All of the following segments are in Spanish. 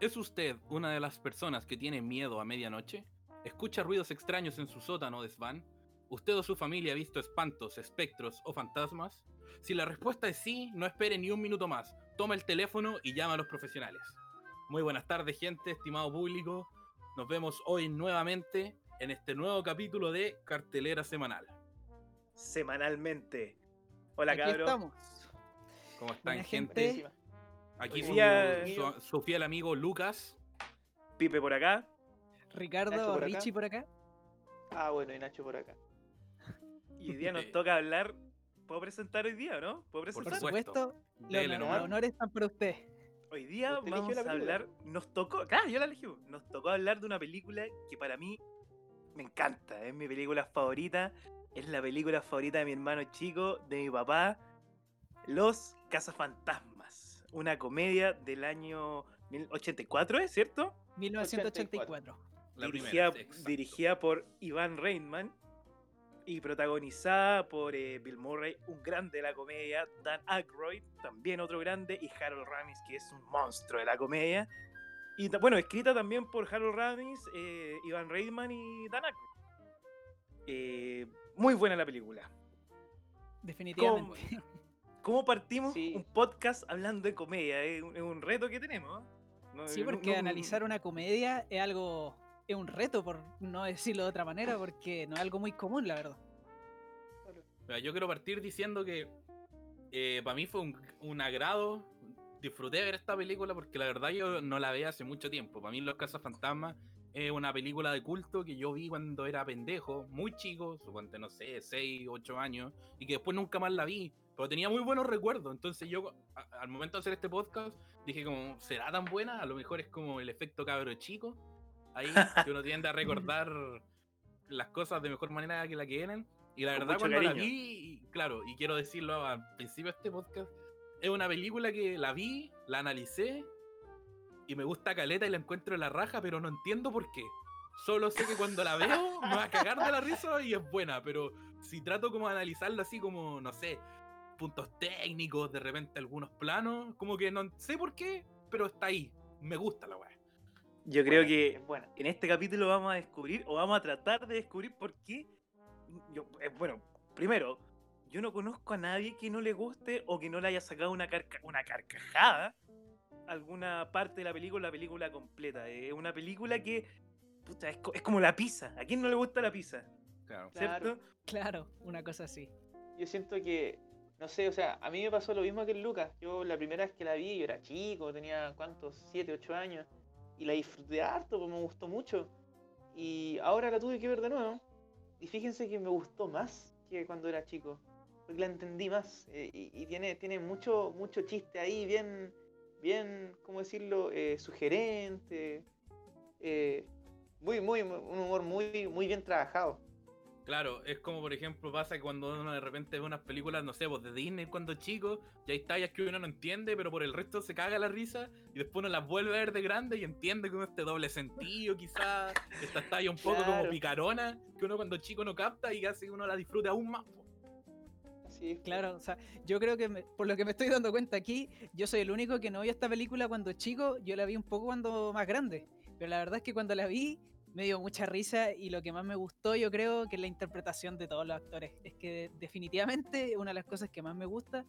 ¿Es usted una de las personas que tiene miedo a medianoche? ¿Escucha ruidos extraños en su sótano o desván? ¿Usted o su familia ha visto espantos, espectros o fantasmas? Si la respuesta es sí, no espere ni un minuto más. Toma el teléfono y llama a los profesionales. Muy buenas tardes, gente, estimado público. Nos vemos hoy nuevamente en este nuevo capítulo de Cartelera Semanal. Semanalmente. Hola, Aquí cabrón. estamos. ¿Cómo están, Buena gente? gente. Aquí su, día- su- su fiel amigo Lucas. Pipe por acá. Ricardo, por acá. Richie por acá. Ah, bueno, y Nacho por acá. Y hoy día nos Eh. toca hablar. ¿Puedo presentar hoy día o no? ¿Puedo Por Por presentar? supuesto. los, honores están para usted. Hoy día ¿Usted eligió vamos a hablar. Nos tocó. Claro, yo la elegí. Nos tocó hablar de una película que para mí me encanta. Es mi película favorita. Es la película favorita de mi hermano chico, de mi papá. Los Cazafantasmas. Una comedia del año 84, ¿es cierto? 1984. La dirigida, primera, dirigida por Iván Reitman y protagonizada por eh, Bill Murray, un grande de la comedia, Dan Aykroyd, también otro grande, y Harold Ramis, que es un monstruo de la comedia. Y bueno, escrita también por Harold Ramis, eh, Iván Reitman y Dan Aykroyd. Eh, muy buena la película. Definitivamente. ¿Cómo partimos Sí. un podcast hablando de comedia? Es un, es un reto que tenemos. ¿eh? No- Sí, porque no- analizar una comedia es algo. Es un reto, por no decirlo de otra manera, porque no es algo muy común, la verdad. Mira, Yo quiero partir diciendo que para mí fue un, un agrado. Disfruté de ver esta película porque la verdad yo no la veía hace mucho tiempo. Para mí Los Fantasmas es una película de culto que yo vi cuando era pendejo, muy chico, suponte, no sé, 6, 8 años, y que después nunca más la vi. Pero tenía muy buenos recuerdos. Entonces yo a- al momento de hacer este podcast dije como, ¿será tan buena? A lo mejor es como el efecto cabro chico. Ahí que uno tiende a recordar las cosas de mejor manera que la que eran. Y la Con verdad cuando la cariño. vi, y claro, y quiero decirlo al principio de este podcast, es una película que la vi, la analicé y me gusta caleta y la encuentro en la raja, pero no entiendo por qué. Solo sé que cuando la veo me va a cagar de la risa y es buena, pero si trato como de analizarlo así como, no sé, puntos técnicos, de repente algunos planos, como que no sé por qué, pero está ahí. Me gusta la weá. Yo creo que es buena. en este capítulo vamos a descubrir o vamos a tratar de descubrir por qué. Yo, eh, bueno, primero, yo no conozco a nadie que no le guste o que no le haya sacado una, carca- una carcajada alguna parte de la película, la película completa. Es una película que puta, es, co- es como la pizza. ¿A quién no le gusta la pizza? Claro. Claro. ¿Cierto? Claro, una cosa así. Yo siento que, no sé, o sea, a mí me pasó lo mismo que el Lucas. Yo la primera vez que la vi, yo era chico, tenía, ¿cuántos? 7, 8 años. Y la disfruté harto, pues me gustó mucho. Y ahora la tuve que ver de nuevo. Y fíjense que me gustó más que cuando era chico. Porque la entendí más. eh, y, tiene, tiene mucho, mucho chiste ahí, bien, bien, ¿cómo decirlo? Eh, sugerente. eh, muy, muy- un humor muy, muy bien trabajado. Claro, es como por ejemplo pasa que cuando uno de repente ve unas películas, no sé, pues de Disney cuando chico, y hay tallas que uno no entiende, pero por el resto se caga la risa, y después uno las vuelve a ver de grande y entiende con este doble sentido, quizás, esta talla un poco como picarona, que uno cuando chico no capta y hace que uno la disfrute aún más. es, Claro, o sea, yo creo que me- por lo que me estoy dando cuenta aquí, yo soy el único que no vio esta película cuando chico, yo la vi un poco cuando más grande, pero la verdad es que cuando la vi me dio mucha risa y lo que más me gustó yo creo que es la interpretación de todos los actores. Es que definitivamente una de las cosas que más me gusta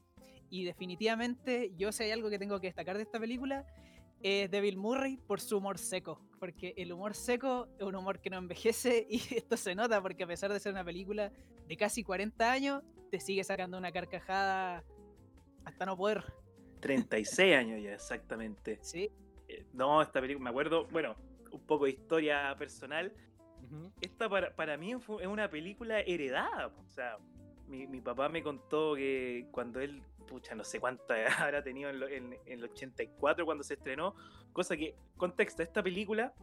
y definitivamente yo si hay algo que tengo que destacar de esta película es de Bill Murray por su humor seco, porque el humor seco es un humor que no envejece y esto se nota porque a pesar de ser una película de casi 40 años, te sigue sacando una carcajada hasta no poder. 36 años ya, exactamente. Sí, Eh, No, esta película, me acuerdo, bueno, un poco de historia personal. Esta para, para mí es una película heredada. O sea, mi, mi papá me contó que cuando él, pucha, no sé cuánta edad habrá tenido en, lo- en- en el 84 cuando se estrenó, cosa que, contexto, esta película,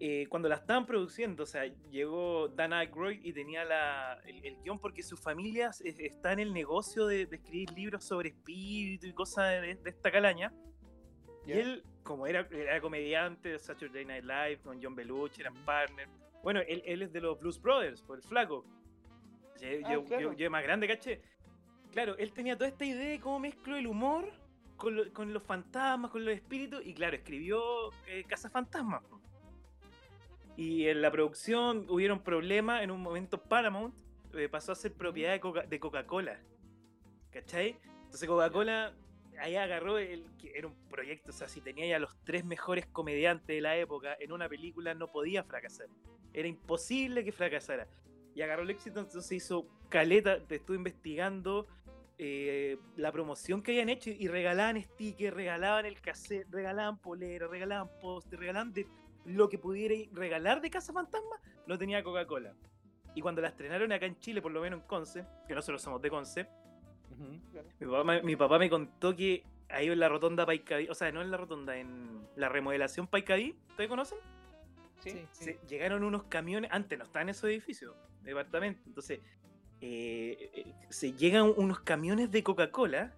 eh, cuando la estaban produciendo, o sea, llegó Dan Aykroyd y tenía la, el, el guion porque su familia es- está en el negocio de, de escribir libros sobre espíritu y cosas de, de esta calaña. Y él, como era, era comediante de Saturday Night Live, con John Belushi, eran partner. Bueno, él, él es de los Blues Brothers, por el flaco. Yo, Ah, yo- claro. yo- yo más grande, caché. Claro, él tenía toda esta idea de cómo mezclo el humor con, lo- con los fantasmas, con los espíritus, y claro, escribió eh, Casa Fantasma. Y en la producción hubieron problemas, en un momento Paramount eh, pasó a ser propiedad de Coca- de Coca-Cola. ¿Cachai? Entonces Coca-Cola ahí agarró el que era un proyecto, o sea, si tenía ya los tres mejores comediantes de la época en una película no podía fracasar. Era imposible que fracasara. Y agarró el éxito, entonces hizo caleta, te estuve investigando eh, la promoción que habían hecho y regalaban stickers, regalaban el cassette, regalaban poleras, regalaban póster, regalaban de lo que pudiera regalar de Casa Fantasma, lo tenía Coca-Cola. Y cuando la estrenaron acá en Chile, por lo menos en Conce, que nosotros somos de Conce, mi papá, me- mi papá me contó que ahí en la rotonda Paicaví, o sea, no en la rotonda, en la remodelación Paicaví, ¿ustedes conocen? Sí. Sí, sí. Se- llegaron unos camiones, antes no estaban en esos edificios, departamentos, entonces eh, eh, se llegan unos camiones de Coca-Cola,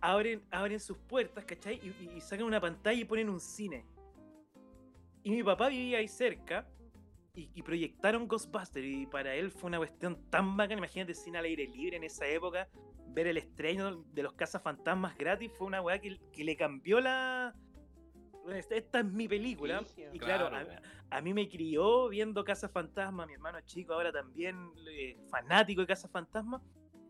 abren, abren sus puertas, ¿cachai? Y, y- y sacan una pantalla y ponen un cine. Y mi papá vivía ahí cerca y, y proyectaron Ghostbusters y para él fue una cuestión tan bacana, imagínate cine al aire libre en esa época, ver el estreno de los cazafantasmas gratis fue una weá que, que le cambió la... Esta esta es mi película. Y claro, Claro. a, a mí me crió viendo Casa Fantasma, mi hermano chico ahora también eh, fanático de Casa Fantasma.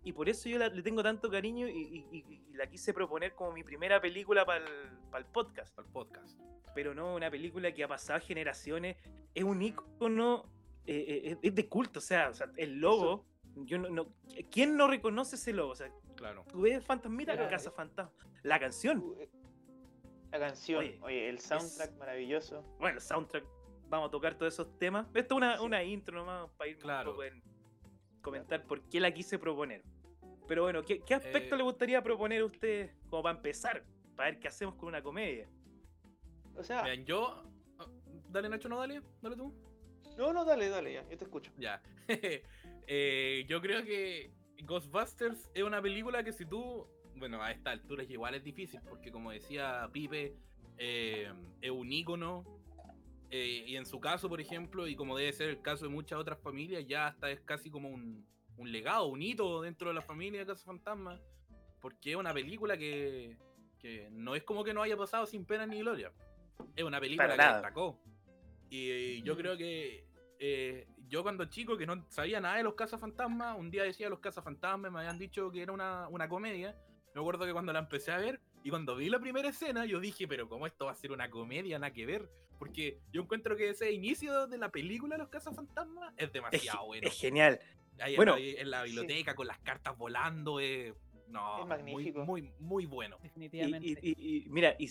Y por eso yo la- le tengo tanto cariño y, y- y- y la quise proponer como mi primera película para el podcast. Para el podcast. Pero no una película que ha pasado generaciones. Es un ícono, eh, eh, es- de culto. O sea, o sea, el logo. Yo no, no- ¿Quién no reconoce ese logo? O sea, Claro. tú ves Fantasmita, Claro. Casa Fantasma. La canción. Eh, La canción, Oye, oye, el soundtrack maravilloso. Bueno, el soundtrack. Vamos a tocar todos esos temas. Esto es una, Sí. una intro nomás para ir Claro. un poco en comentar por qué la quise proponer. Pero bueno, ¿qué, qué aspecto Eh, le gustaría proponer a usted como para empezar? Para ver qué hacemos con una comedia. O sea, Vean, yo. ah, Dale, Nacho, no dale. Dale tú. no, no, dale, dale, ya, yo te escucho. Ya. Eh, yo creo que Ghostbusters es una película que si tú. Bueno, a esta altura igual es difícil, porque como decía Pipe, eh, es un ícono. Eh, y en su caso, por ejemplo, y como debe ser el caso de muchas otras familias, ya hasta es casi como un, un legado, un hito dentro de la familia de Casa Fantasma. Porque es una película que, que no es como que no haya pasado sin pena ni gloria. Es una película Para que nada. destacó. Y yo creo que eh, yo cuando chico que no sabía nada de los cazafantasmas, un día decía los cazafantasmas, me habían dicho que era una, una comedia. Me acuerdo que cuando la empecé a ver y cuando vi la primera escena, yo dije, pero ¿cómo esto va a ser una comedia? Nada que ver. Porque yo encuentro que ese inicio de la película Los cazafantasmas es Es, demasiado bueno. es genial. Ahí en bueno, la- en la biblioteca con las cartas volando, eh, no, Es muy, magnífico. muy, muy bueno. Definitivamente. y- y- y mira, y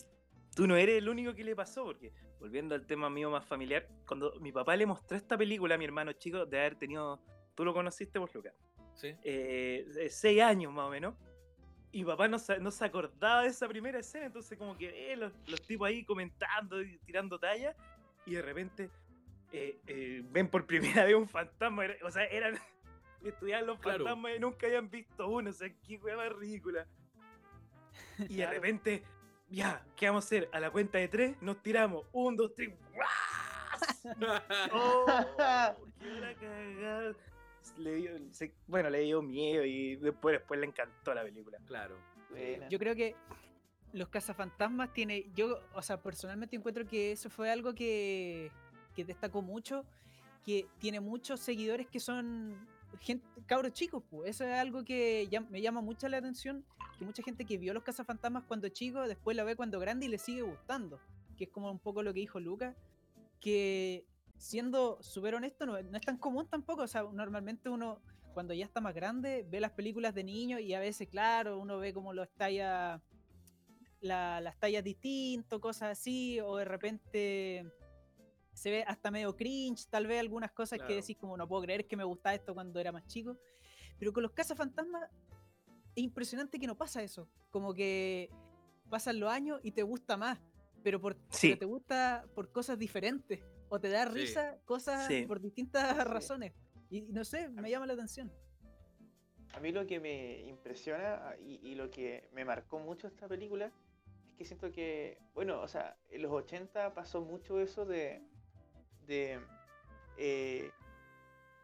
tú no eres el único que le pasó, porque volviendo al tema mío más familiar, cuando mi papá le mostró esta película a mi hermano chico, de haber tenido, tú lo conociste vos, Lucas, ¿sí? eh, de seis años más o menos. Y papá no se, no se acordaba de esa primera escena, entonces como que eh, los, los tipos ahí comentando y tirando talla, y de repente eh, eh, ven por primera vez un fantasma, o sea, eran, estudiaban los Claro. fantasmas y nunca habían visto uno, o sea, qué wea más ridícula. Y de repente, ya, ¿qué vamos a hacer? A la cuenta de tres, nos tiramos, un, dos, tres, ¡guas! ¡Oh! ¡Qué la cagada! Le dio- se- bueno, le dio miedo y después, después le encantó la película. claro. Buena. Yo creo que los cazafantasmas tiene. Yo, o sea, personalmente encuentro que eso fue algo que, que destacó mucho. Que tiene muchos seguidores que son gente, cabros chicos, pues. Eso es algo que ya- me llama mucho la atención. Que mucha gente que vio los cazafantasmas cuando chico, después la ve cuando grande y le sigue gustando. Que es como un poco lo que dijo Lucas. Que siendo súper honesto, no, no es tan común tampoco. O sea, normalmente uno cuando ya está más grande, ve las películas de niños y a veces, claro, uno ve como los talla, la- las tallas distintos, cosas así, o de repente se ve hasta medio cringe, tal vez algunas cosas Claro. que decís como no puedo creer que me gustaba esto cuando era más chico, pero con los cazafantasmas es impresionante que no pasa eso, como que pasan los años y te gusta más, pero, por, Sí. pero te gusta por cosas diferentes, o te da Sí. risa cosas Sí. por distintas Sí. razones. Y no sé, me llama la atención. A mí lo que me impresiona ah, y, y lo que me marcó mucho esta película es que siento que, bueno, o sea, en los 80 pasó mucho eso de, de, eh,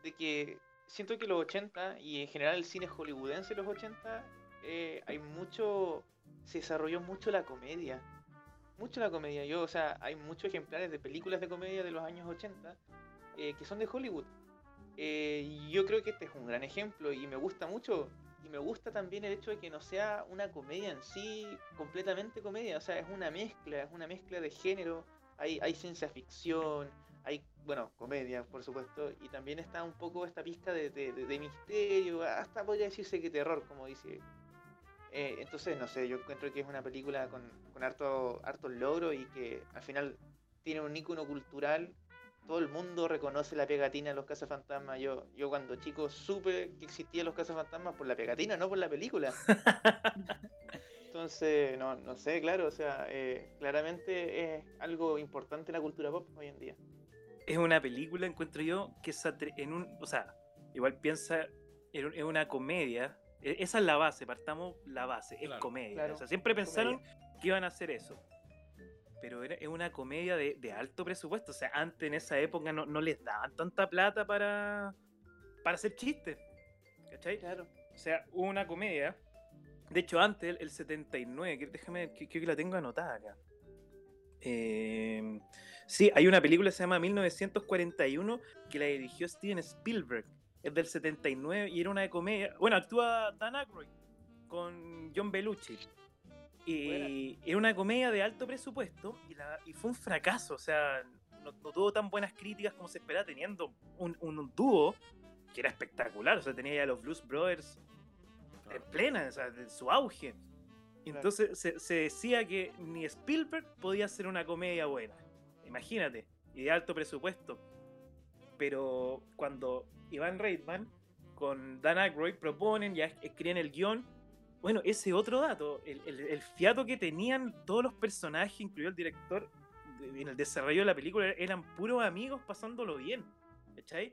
de que siento que los 80 y en general el cine hollywoodense de los 80 eh, hay mucho, se desarrolló mucho la comedia. Mucho la comedia. Yo, o sea, hay muchos ejemplares de películas de comedia de los años 80 eh, que son de Hollywood. Eh, yo creo que este es un gran ejemplo y me gusta mucho. Y me gusta también el hecho de que no sea una comedia en sí, completamente comedia. O sea, es una mezcla, es una mezcla de género. Hay, hay ciencia ficción, hay, bueno, comedia, por supuesto. Y también está un poco esta pizca de, de- de- de misterio, hasta podría decirse que terror, como dice. Eh, entonces, no sé, yo encuentro que es una película con, con harto, harto logro y que al final tiene un ícono cultural todo el mundo reconoce la pegatina de los cazafantasmas. Yo, yo cuando chico supe que existían los cazafantasmas por la pegatina, no por la película. Entonces, no, no sé, claro, o sea, eh, claramente es algo importante en la cultura pop hoy en día. es una película, encuentro yo, que atre- en un, o sea, igual piensa en una comedia. E- Esa es la base, partamos la base, es comedia. claro, o sea, siempre comedia. pensaron que iban a hacer eso. Pero era, es una comedia de, de alto presupuesto. O sea, antes en esa época no, no les daban tanta plata para, para hacer chistes. ¿Cachai? Claro. O sea, hubo una comedia. De hecho, antes, el, el 79, que, déjame, que- creo que la tengo anotada acá. Eh, sí, hay una película que se llama 1941 que la dirigió Steven Spielberg. Es del 79 y era una de comedia. Bueno, actúa Dan Aykroyd con John Belushi. Y era una comedia de alto presupuesto y, la- y fue un fracaso. O sea, no, no tuvo tan buenas críticas como se esperaba, teniendo un, un dúo que era espectacular. O sea, tenía ya los Blues Brothers en plena, o sea, de su auge. Entonces se, se decía que ni Spielberg podía hacer una comedia buena. Imagínate, y de alto presupuesto. Pero cuando Ivan Reitman con Dan Aykroyd proponen, ya es- escriben el guion, bueno, ese otro dato, el, el- fiato que tenían todos los personajes, incluido el director, en el desarrollo de la película, eran puros amigos pasándolo bien. ¿Cachai?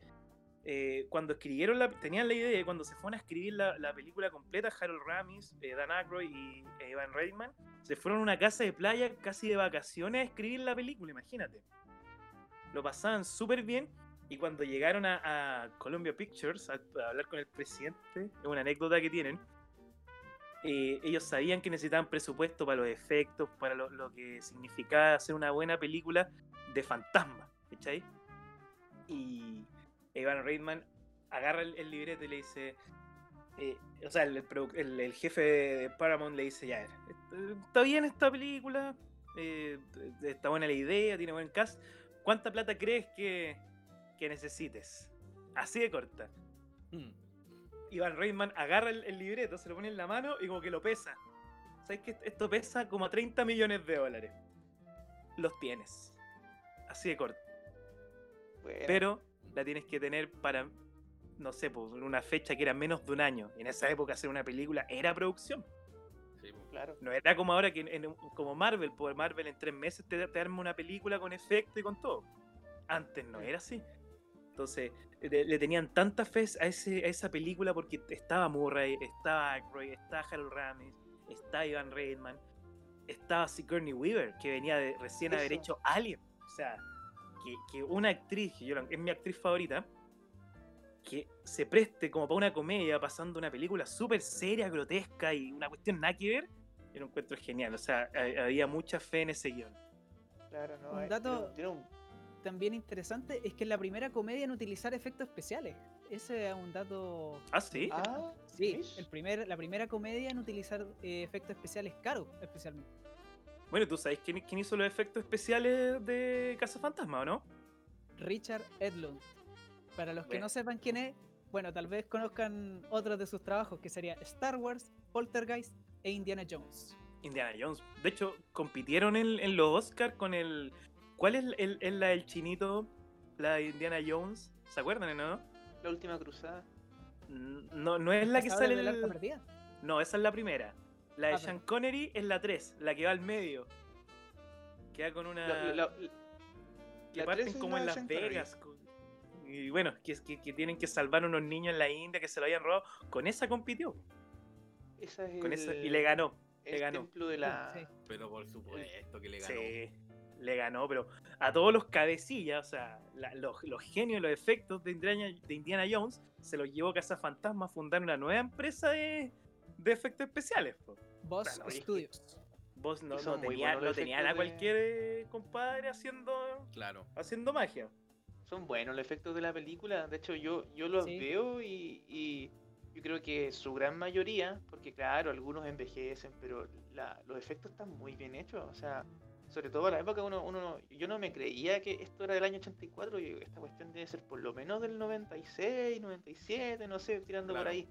eh, cuando escribieron la, tenían la idea de cuando se fueron a escribir la, la película completa, Harold Ramis, eh, Dan Aykroyd y eh, Evan Reitman, se fueron a una casa de playa casi de vacaciones a escribir la película, imagínate. Lo pasaban súper bien y cuando llegaron a, Columbia Pictures a, hablar con el presidente, es una anécdota que tienen, eh, ellos sabían que necesitaban presupuesto para los efectos, para lo, que significaba hacer una buena película de fantasma, ¿cachai? Y Evan Reitman agarra el, el libreto y le dice, eh, o sea, el, el jefe de Paramount le dice, ya, eh, está bien esta película, está buena la idea, tiene buen cast, ¿cuánta plata crees que, que necesites? Así de corta. Mm. Ivan Reitman agarra el, el libreto, se lo pone en la mano y como que lo pesa. ¿Sabes que esto pesa como 30 millones de dólares? Los tienes. Así de corto. Bueno, Pero la tienes que tener para, no sé, por una fecha que era menos de un año. En esa época hacer una película era producción. Sí, po. claro. No era como ahora que en- en un- como Marvel, por Marvel en tres meses te, te arma una película con efecto y con todo. Antes no era así. Entonces, le, le tenían tanta fe a, ese, a esa película porque estaba Murray, estaba Aykroyd, estaba Harold Ramis, estaba Ivan Reitman, estaba Sigourney Weaver, que venía de recién haber Eso. hecho Alien. O sea, que, que una actriz, que yo es mi actriz favorita, que se preste como para una comedia pasando una película súper seria, grotesca y una cuestión nada que ver, yo lo encuentro genial. O sea, ha- había mucha fe en ese guion. Claro, no, Un eh, dato- tiene un- También interesante es que es la primera comedia en utilizar efectos especiales. Ese es un dato. Ah, sí. Ah, Sí, el primer, la primera comedia en utilizar eh, efectos especiales caros, especialmente. Bueno, tú sabes quién, quién hizo los efectos especiales de Casa Fantasma, ¿o no? Richard Edlund. Para los que Bueno. no sepan quién es, bueno, tal vez conozcan otros de sus trabajos, que sería Star Wars, Poltergeist e Indiana Jones. Indiana Jones. De hecho, compitieron en, en los Oscars con el. ¿Cuál es el, el- la del chinito? La de Indiana Jones. ¿Se acuerdan, no? La última cruzada. No, no es la que ¿Cazadores sale Arca el... Perdida? No, esa es la primera. La de Ah, Sean Connery es la 3, la que va al medio. Queda con una. La- la- la- que la parten tres es como en Las Sean. Vegas. Y bueno, que, que, que tienen que salvar a unos niños en la India que se lo habían robado. Con esa compitió. Esa es Con esa, y le ganó. el le ganó. templo de la. Sí. Pero por supuesto que le ganó. Sí, le ganó, pero a todos los cabecillas, o sea, la- los, los genios, los efectos de Indiana, de Indiana Jones, se los llevó Casa Fantasma a fundar una nueva empresa de, de efectos especiales. po. Boss Claro, y es que- Studios. Vos no, no tenía, no efectos a cualquier eh, compadre haciendo, Claro. haciendo magia. Son buenos los efectos de la película. De hecho, yo, yo los Sí. veo y, y yo creo que su gran mayoría, porque claro, algunos envejecen, pero la- los efectos están muy bien hechos. O sea, sobre todo a la época, uno, uno, yo no me creía que esto era del año 84. Y esta cuestión debe ser por lo menos del 96, 97, no sé, tirando por Claro. ahí.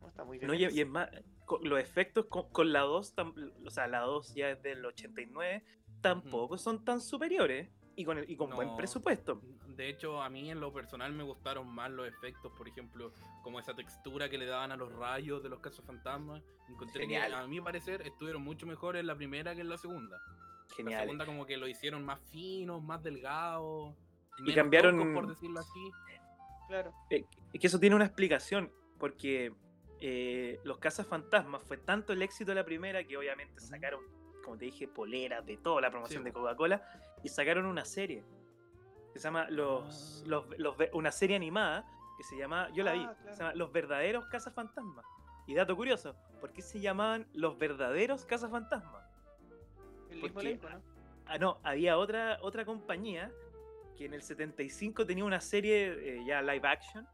No, está muy bien. No, y, y es más, con- los efectos con, con la 2, tam- o sea, la 2 ya es del 89, tampoco son tan superiores y con, el- y con buen No. presupuesto. De hecho, a mí en lo personal me gustaron más los efectos, por ejemplo, como esa textura que le daban a los rayos de los casos fantasmas. Encontré que, Genial. a mi parecer, estuvieron mucho mejor en la primera que en la segunda. La Genial. segunda como que lo hicieron más finos, más delgados. Y cambiaron- por decirlo así. Claro. Eh, Es que eso tiene una explicación, porque eh, Los Fantasmas fue tanto el éxito de la primera que obviamente sacaron, como te dije, poleras de toda la promoción Sí, de. Coca-Cola y sacaron una serie que se llama los, Ah. los, una serie animada que se llama, yo la vi, Ah, claro. se llama Los verdaderos Fantasmas. Y dato curioso, ¿por qué se llamaban Los verdaderos Fantasmas? El ¿Por mismo elenco, ¿no? Ah, no, había otra, otra compañía que en el 75 tenía una serie eh, ya live action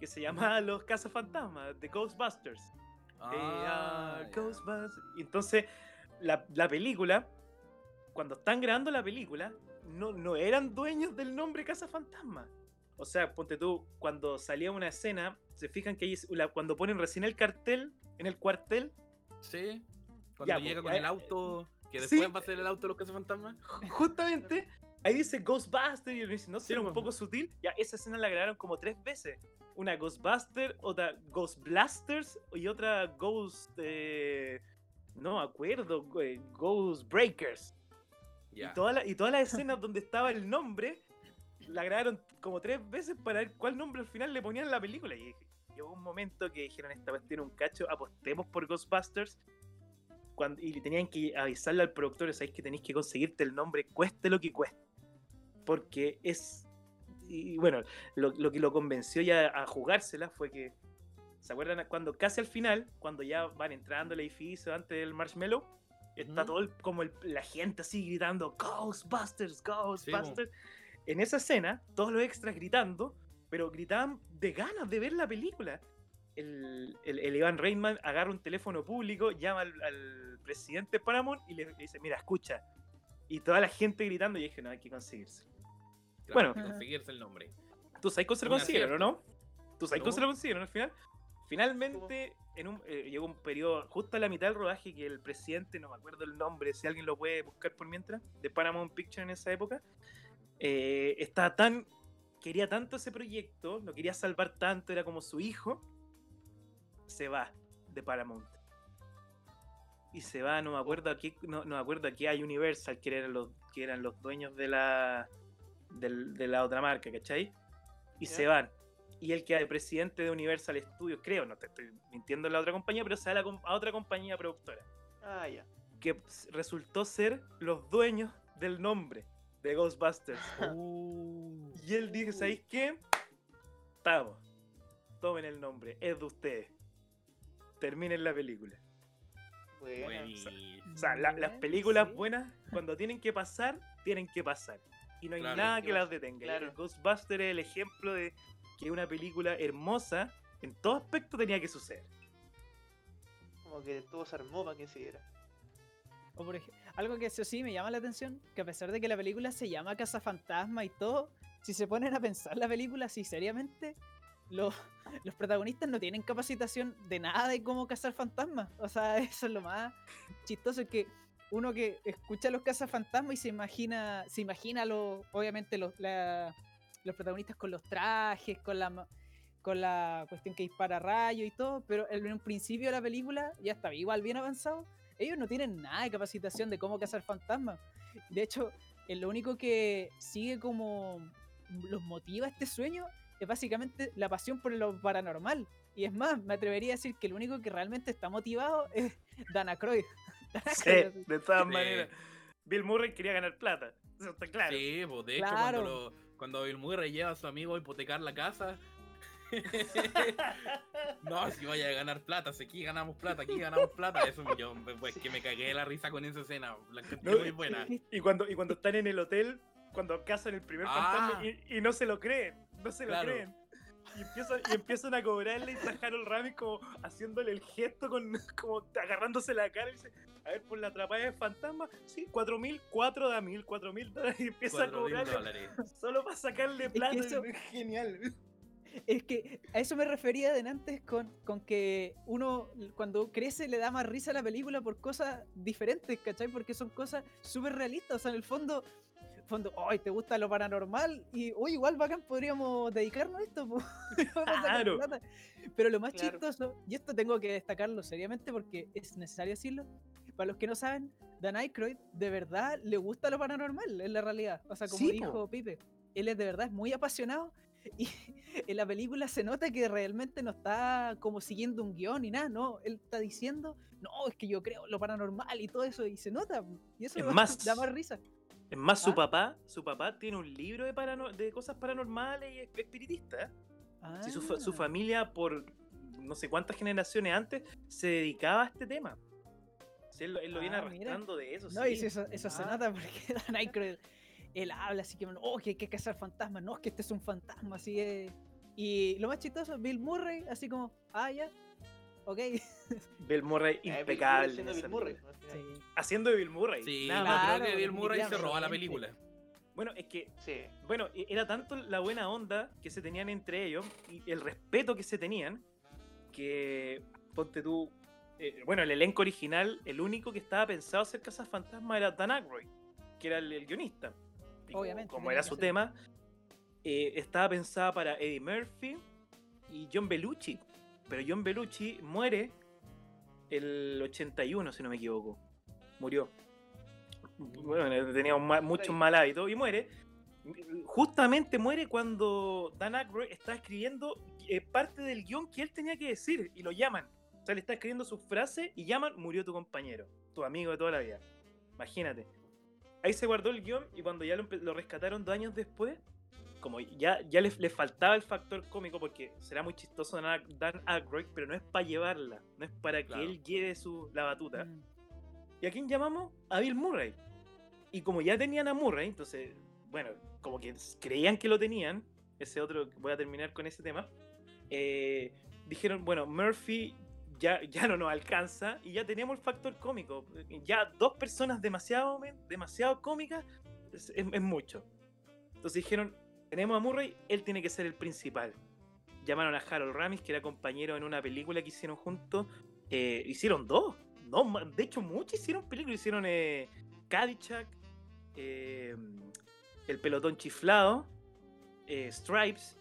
que se llamaba Los Cazafantasmas, The Ghostbusters. Ah. Ghostbusters. Y entonces, la, la película, cuando están grabando la película, no, no eran dueños del nombre Cazafantasma. O sea, ponte tú, cuando salía una escena, se fijan que ahí es la- cuando ponen recién el cartel en el cuartel, Sí. Cuando Ya, llega pues, con eh, el auto, que sí. después va a ser el auto de los cazafantasmas. justamente ahí dice Ghostbuster y uno dice, no sé, Sí, un pues. poco sutil. Ya esa escena la grabaron como tres veces. Una Ghostbuster, otra Ghost Blasters y otra Ghost... eh, no me acuerdo, eh, Ghost Breakers. Y, toda la- y todas las escenas donde estaba el nombre la grabaron como tres veces para ver cuál nombre al final le ponían en la película. Y llegó un momento que dijeron, esta vez tiene un cacho, apostemos por Ghostbusters. Cuando, y tenían que avisarle al productor, sabéis que tenéis que conseguirte el nombre, cueste lo que cueste. Porque es... Y bueno, lo, lo que lo convenció ya a jugársela fue que... ¿Se acuerdan cuando casi al final, cuando ya van entrando al edificio antes del marshmallow? Está todo el- como el- la gente así gritando Ghostbusters. Ghostbusters. en esa escena, todos los extras gritando, pero gritaban de ganas de ver la película. El, el, el Iván Reitman agarra un teléfono público, llama al, al presidente de Paramount y le, le dice, mira, escucha. Y toda la gente gritando y dije, no, hay que conseguirse. Claro, bueno. hay que conseguirse el nombre. ¿Tú sabes cómo se lo consiguieron, no? ¿Tú sabes cómo se lo ¿Cómo? consiguieron al final? Finalmente, en un, eh, llegó un periodo, justo a la mitad del rodaje, que el presidente, no me acuerdo el nombre, si alguien lo puede buscar por mientras, de Paramount Picture en esa época, eh, estaba tan, quería tanto ese proyecto, lo quería salvar tanto, era como su hijo, se va de Paramount. Y se va, no me acuerdo a qué, no, no me acuerdo a qué Universal, que eran los, que eran los dueños de la, de la otra marca, ¿cachai? Y se van. Y él queda de presidente de Universal Studios, creo, no te estoy mintiendo en la otra compañía, pero se va a, la com- a otra compañía productora, Ah, ya. que resultó ser los dueños del nombre de Ghostbusters. Uh, Y él dice, ¿sabéis qué? Estamos. Tomen el nombre, es de ustedes. Terminen la película. Bueno. O sea, la- las películas sí. buenas, cuando tienen que pasar, tienen que pasar. Y no hay Claro, nada que las detenga. Y claro. el Ghostbuster es el ejemplo de que una película hermosa, en todo aspecto, tenía que suceder. Como que todo se armó para que se diera. O por ej- algo que eso sí me llama la atención, que a pesar de que la película se llama Casa Fantasma y todo, si se ponen a pensar la película así seriamente, los, los protagonistas no tienen capacitación de nada de cómo cazar fantasmas. O sea, eso es lo más chistoso, es que uno que escucha los cazafantasmas y se imagina, se imagina los, obviamente los, la- los protagonistas con los trajes, con la con la cuestión que dispara rayos y todo, pero en un principio de la película ya estaba igual bien avanzado ellos no tienen nada de capacitación de cómo cazar fantasmas. De hecho, lo único que sigue como los motiva este sueño es básicamente la pasión por lo paranormal. Y es más, me atrevería a decir que el único que realmente está motivado es Dana Croyd. Sí, de todas Sí. maneras. Bill Murray quería ganar plata. Eso está claro. Sí, pues de hecho, Claro. cuando, lo- cuando Bill Murray lleva a su amigo a hipotecar la casa, no, si vaya a ganar plata, si aquí ganamos plata, aquí ganamos plata. Eso yo, pues que me cagué de la risa con esa escena. La No, muy buena. Y cuando, y cuando están en el hotel, cuando cazan el primer Ah. fantasma y, y no se lo creen, no se Claro. lo creen. Y empiezan, y empiezan a cobrarle y está Harold Ramis como haciéndole el gesto con como agarrándose la cara y dice, a ver, por la atrapada de fantasma, sí, cuatro mil, cuatro da mil, cuatro mil dólares y empieza a dólares. solo para sacarle que plata. eso- es genial. Es que a eso me refería de antes con, con que uno cuando crece le da más risa a la película por cosas diferentes, ¿cachai? Porque son cosas súper realistas. O sea, en el fondo, fondo, ay, ¿te gusta lo paranormal? Y, uy, igual bacán podríamos dedicarnos a esto. po". Vamos a sacar Claro. Pero lo más Claro. chistoso, y esto tengo que destacarlo seriamente porque es necesario decirlo, para los que no saben, Dan Aykroyd de verdad le gusta lo paranormal, en la realidad. O sea, como Sí, po. dijo Pipe, él es de verdad es muy apasionado y en la película se nota que realmente no está como siguiendo un guion ni nada, no, él está diciendo, no, es que yo creo lo paranormal y todo eso, y se nota, y eso Es da- más, da más risa. Es más, su ¿Ah? papá, su papá tiene un libro de, parano- de cosas paranormales y es espiritista. ¿eh? Si su, su Ah, familia, por no sé cuántas generaciones antes, se dedicaba a este tema. Sí, él, lo- él lo viene Ah, mira. arrastrando de eso. No, sí. y si eso, eso se Ah. nota porque Dan Aykroyd, él habla así que, oh, que hay que cazar fantasmas, no, es que este es un fantasma, así es. Y lo más chistoso, Bill Murray, así como, ah, ya, ok. Bill Murray Eh, Bill Murray impecable. en siendo esa Bill Murray. Sí. Haciendo de Bill Murray. Sí, nada. Claro, creo que Bill Murray se roba la película. Bueno, es que, Sí. bueno, e- era tanto la buena onda que se tenían entre ellos y el respeto que se tenían que, ponte tú, eh, bueno, el elenco original, el único que estaba pensado hacer Casas Fantasma era Dan Aykroyd, que era el, el guionista. Y como- Obviamente, Como, tenía era su tema, eh, estaba pensada para Eddie Murphy y John Belushi. Pero John Belushi muere el 81, si no me equivoco. Murió. Bueno, tenía un ma- muchos mal hábitos y muere. Justamente muere cuando Dan Aykroyd está escribiendo eh, parte del guion que él tenía que decir y lo llaman. O sea, le está escribiendo sus frases y llaman, murió tu compañero, tu amigo de toda la vida. Imagínate. Ahí se guardó el guion y cuando ya lo, rescataron dos años después, como ya, ya le, le faltaba el factor cómico porque será muy chistoso Dan, Aykroyd, pero no es para llevarla, no es para Claro. que él lleve su, la batuta. Mm. ¿Y a quién llamamos? A Bill Murray. Y como ya tenían a Murray, entonces, bueno, como que creían que lo tenían, ese otro, voy a terminar con ese tema, eh, dijeron, bueno, Murphy ya, ya no nos alcanza y ya tenemos el factor cómico. Ya dos personas demasiado, demasiado cómicas es, mucho. Entonces dijeron, tenemos a Murray, él tiene que ser el principal. Llamaron a Harold Ramis, que era compañero en una película que hicieron juntos. Eh, hicieron dos. No, de hecho, muchos hicieron películas. Hicieron eh, eh, El pelotón chiflado, eh, Stripes,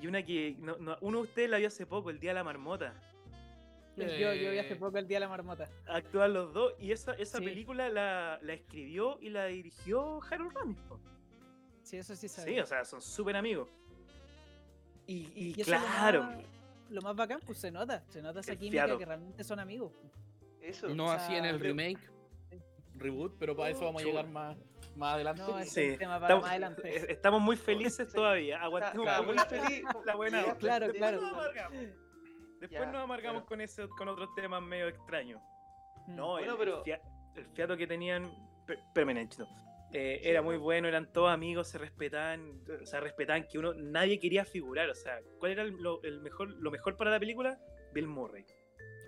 y una que no- no- uno de ustedes la vio hace poco, El Día de la Marmota. Yo, yo vi hace Eh, poco el día de la marmota. Actúan los dos, y esa, esa Sí. película la, la escribió y la dirigió Harold Ramis. Sí, eso sí Sí, sabía. o sea, son súper amigos. Y, y Y eso es lo claro, más- Lo más bacán, pues se nota, se nota esa El química que realmente son amigos. Eso. No O así en el remake, reboot, pero para eso vamos a llegar más, más adelante. No, Sí, tema para estamos, más adelante. estamos muy felices Sí. todavía. Aguantemos un muy feliz. la buena Sí. Claro, Después claro. Después Ya, nos amargamos con, ese, con otros temas medio extraños. Mm. No, Bueno, el, pero- el fia- el fiato que tenían. per- Espérame, Nachito. Eh, era muy bueno, eran todos amigos, se respetaban, o sea, respetaban que uno, nadie quería figurar, o sea, ¿cuál era el, lo, el mejor, lo mejor para la película? Bill Murray.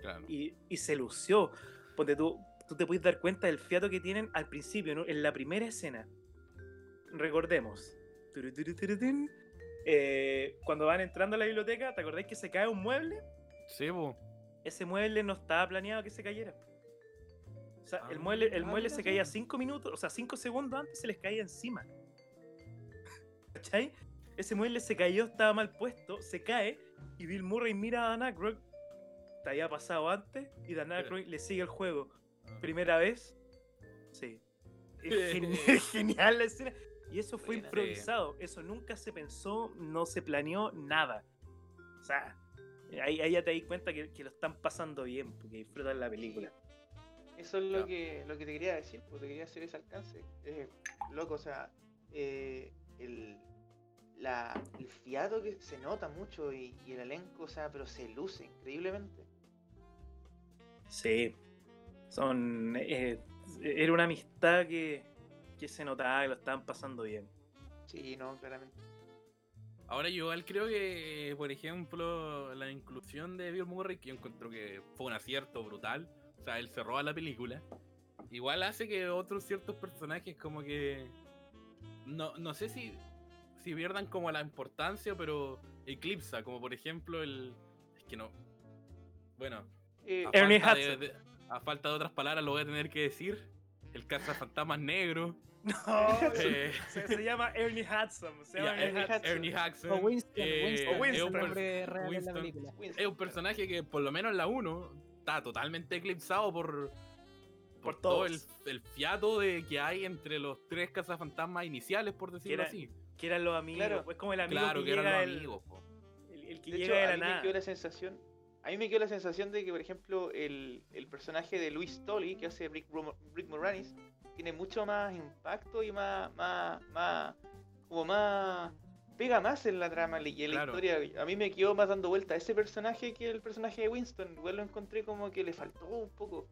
Claro. Y, y se lució. Ponte tú, tú te puedes dar cuenta del fiato que tienen al principio, ¿no? en la primera escena. Recordemos. Eh, cuando van entrando a la biblioteca, ¿te acordáis que se cae un mueble? Sí, ese mueble no estaba planeado que se cayera. O sea, el Ah, mueble, el ah, mueble se caía cinco minutos, o sea, cinco segundos antes se les caía encima. ¿Cachai? Ese mueble se cayó, estaba mal puesto, se cae, y Bill Murray mira a Dan Aykroyd, te había pasado antes, y Dan Aykroyd le sigue el juego. Primera vez, sí. Es genial, genial la escena. Y eso fue improvisado, eso nunca se pensó, no se planeó nada. O sea, ahí, ahí ya te das cuenta que, que lo están pasando bien, porque disfrutan la película. Eso es lo que, lo que te quería decir, porque te quería hacer ese alcance. Eh, loco, o sea, eh, el, la, el fiato que se nota mucho y, y el elenco, o sea, pero se luce increíblemente. Sí. Son. eh, era una amistad que, que se notaba que lo estaban pasando bien. Sí, no, claramente. Ahora yo igual creo que, por ejemplo, la inclusión de Bill Murray, que yo encuentro que fue un acierto brutal, o sea, él se roba la película, igual hace que otros ciertos personajes como que... No, no sé si, si pierdan como la importancia, pero eclipsa, como por ejemplo el... Es que no... Bueno, Eh, a Ernie falta de- a falta de otras palabras lo voy a tener que decir. El cazafantasmas negro. No, eh, se, se llama Ernie Hudson. Se llama Ernie Hudson. Ernie Hudson. O Winston, eh, Winston, o Winston, es un Winston. película. Winston, es un personaje que por lo menos en la 1 está totalmente eclipsado por, por, Por todo el, el fiato de que hay entre los tres cazafantasmas iniciales, por decirlo era- así. Que eran los amigos. Claro. Pues como el amigo Claro, que, que eran llega los el, amigos. po. el, el que De llega hecho, de a la mí me nada. quedó la sensación. A mí me quedó la sensación de que, por ejemplo, el, el personaje de Luis Tolly, que hace Rick, Rick Moranis, tiene mucho más impacto y más, más, más, como más, pega más en la trama y en la historia. A mí me quedó más dando vuelta ese personaje que el personaje de Winston. Igual lo encontré como que le faltó un poco.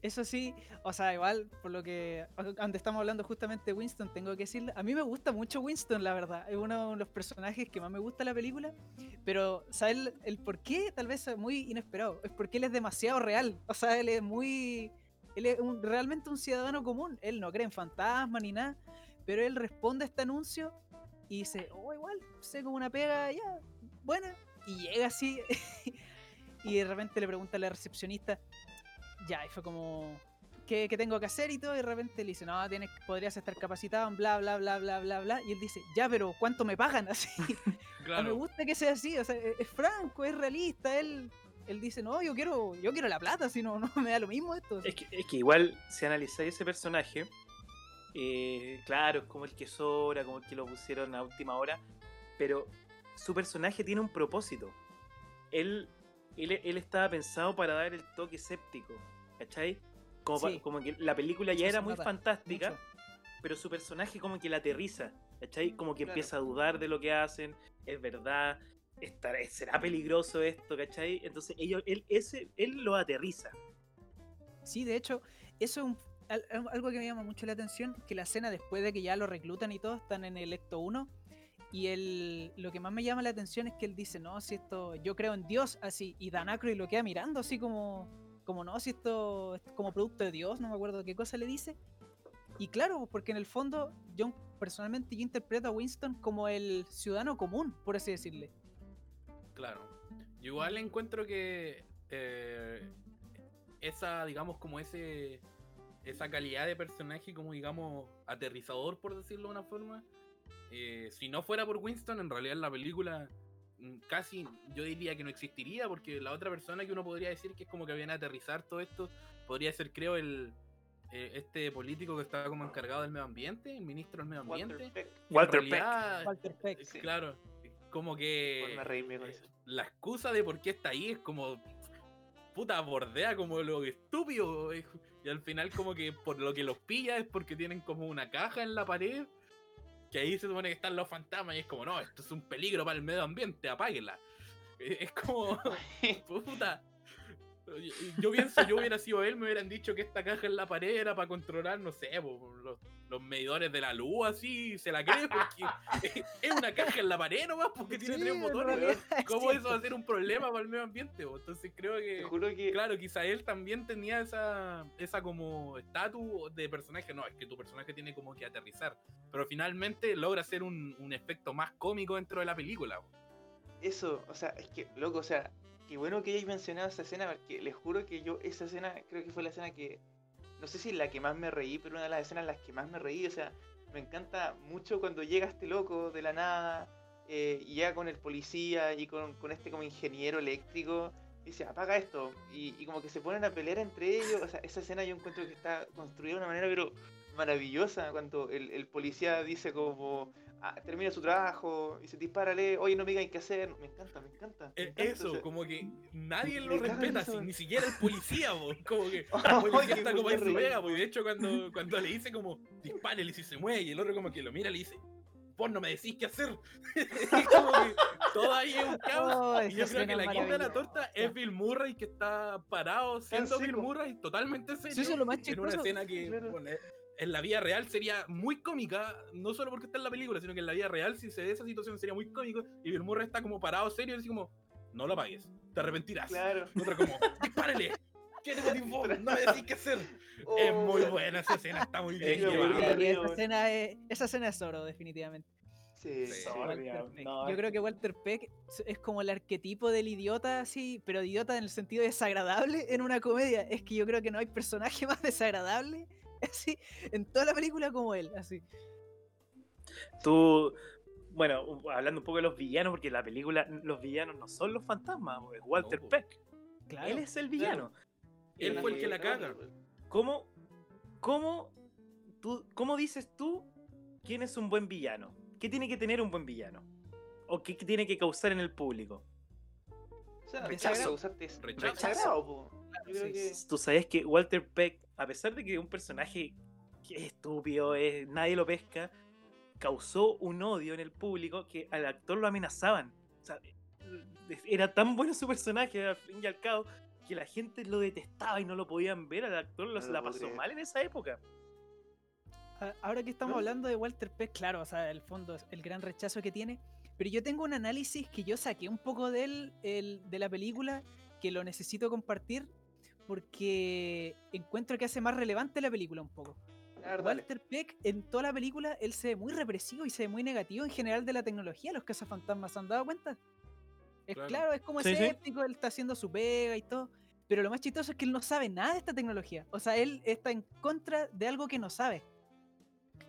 Eso sí, o sea, igual, por lo que antes estamos hablando justamente de Winston, tengo que decirle, a mí me gusta mucho Winston, la verdad, es uno de los personajes que más me gusta de la película, pero, ¿sabes el, el por qué? Tal vez es muy inesperado, es porque él es demasiado real, o sea, él es muy, él es un- realmente un ciudadano común, él no cree en fantasmas ni nada, pero él responde a este anuncio y dice, oh, igual, sé como una pega, ya, buena, y llega así, y de repente le pregunta a la recepcionista, ya, y fue como, ¿qué, qué tengo que hacer? Y todo, y de repente le dice, no, tienes, podrías estar capacitado en bla, bla, bla, bla, bla, bla. Y él dice, ya, pero ¿cuánto me pagan? Así. A mí me Claro. gusta que sea así, o sea, es franco, es realista. Él, él dice, no, yo quiero, yo quiero la plata, si no, no me da lo mismo esto. Es que, es que igual, si analizáis ese personaje, eh, claro, es como el que sobra, como el que lo pusieron a última hora, pero su personaje tiene un propósito. Él, él, él estaba pensado para dar el toque séptico, ¿cachai? Como, pa- como que la película ya era muy nota fantástica, mucho. pero su personaje como que la aterriza, ¿cachai? Como que Claro. empieza a dudar de lo que hacen, es verdad, será peligroso esto, ¿cachai? Entonces ellos, él, ese, él lo aterriza. Sí, de hecho, eso es algo que me llama mucho la atención, que la escena después de que ya lo reclutan y todo, están en el Ecto 1, y él, lo que más me llama la atención es que él dice, no, si esto, yo creo en Dios, así, y Dan Aykroyd lo queda mirando así como, como no, si esto es como producto de Dios, no me acuerdo qué cosa le dice. Y claro, porque en el fondo, yo personalmente yo interpreto a Winston como el ciudadano común, por así decirle. Claro. Yo igual encuentro que eh, esa, digamos, como ese esa calidad de personaje como, digamos, aterrizador, por decirlo de una forma, eh, si no fuera por Winston, en realidad la película mm, casi yo diría que no existiría, porque la otra persona que uno podría decir que es como que viene a aterrizar todo esto, podría ser, creo, el eh, este político que estaba como encargado del medio ambiente, el ministro del medio ambiente. Walter Peck. Walter Peck. realidad, Walter Peck. Sí. Claro, como que Por no reírme con eh, eso. La excusa de por qué está ahí es como puta bordea como lo estúpido y al final como que por lo que los pilla es porque tienen como una caja en la pared que ahí se supone que están los fantasmas y es como no esto es un peligro para el medio ambiente apáguela. Es como puta yo, pienso yo hubiera sido él me hubieran dicho que esta caja en la pared era para controlar no sé po, los, los medidores de la luz así se la cree porque es una caja en la pared nomás porque tiene tres botones es ¿Cómo eso va a ser un problema para el medio ambiente? bo? Entonces creo que, juro que claro, quizá él también tenía esa, esa como estatus de personaje. No, es que tu personaje tiene como que aterrizar. Pero finalmente logra hacer un, un efecto más cómico dentro de la película. bo. eso, o sea, es que, loco, o sea, qué bueno que hayáis mencionado esa escena, porque les juro que yo, esa escena, creo que fue la escena que, no sé si la que más me reí, pero una de las escenas en las que más me reí, o sea, me encanta mucho cuando llega este loco de la nada, eh, y ya con el policía y con, este como ingeniero eléctrico, dice, apaga esto, y, como que se ponen a pelear entre ellos, o sea, esa escena yo encuentro que está construida de una manera, pero maravillosa, cuando el, policía dice como, termina su trabajo, y se dispárale, oye, no me digan qué hacer, me encanta, me encanta. me Eh, encanta, Eso, o sea, como que nadie lo respeta, si- ni siquiera el policía, bo. como que el Ay, policía está como en su reír. pega, y de hecho cuando, cuando le dice como dispárele si se mueve y el otro como que lo mira le dice vos no me decís qué hacer. Es como que todo ahí es un caos. Oh, y yo creo que la quinta de la torta es Bill Murray que está parado siendo Bill. Murray totalmente serio. Sí, eso es lo más en una escena que Claro. bueno, en la vida real sería muy cómica, no solo porque está en la película, sino que en la vida real si se ve esa situación sería muy cómico y Bill Murray está como parado serio y así como, no lo pagues, te arrepentirás. Claro. Y otro como, dispárele, ¿qué te motivó? No me decís qué hacer. Es Oh, muy buena esa escena, está muy bien Es que esa, escena es, esa escena es oro, definitivamente. Sí, Sí. no, Yo creo que Walter Peck es- es como el arquetipo del idiota, así, pero idiota en el sentido desagradable en una comedia. Es que yo creo que no hay personaje más desagradable así, en toda la película como él. Así. Tú, bueno, hablando un poco de los villanos, porque en la película los villanos no son los fantasmas, es Walter No. Peck. Claro. Él es el villano. Él fue el que la caga. ¿Cómo, cómo, tú, ¿Cómo dices tú quién es un buen villano? ¿Qué tiene que tener un buen villano? ¿O qué tiene que causar en el público? O sea, Rechazo. Rechazo. Yo creo que Tú sabes que Walter Peck, a pesar de que un personaje que es estúpido, es, nadie lo pesca, causó un odio en el público que al actor lo amenazaban. O sea, era tan bueno su personaje, al fin y al cabo, que la gente lo detestaba y no lo podían ver. Al actor lo- No lo la pasó creer. mal en esa época. Ahora que estamos ¿No? hablando de Walter Peck, claro, o sea, el fondo, es el gran rechazo que tiene. Pero yo tengo un análisis que yo saqué un poco de él, el- de la película, que lo necesito compartir porque encuentro que hace más relevante la película un poco. A ver, dale. Walter Peck, en toda la película, él se ve muy represivo y se ve muy negativo en general de la tecnología. Los cazafantasmas, ¿se han dado cuenta? Es Claro. claro, es como Sí, sí. escéptico, él está haciendo su pega y todo. Pero lo más chistoso es que él no sabe nada de esta tecnología. O sea, él está en contra de algo que no sabe.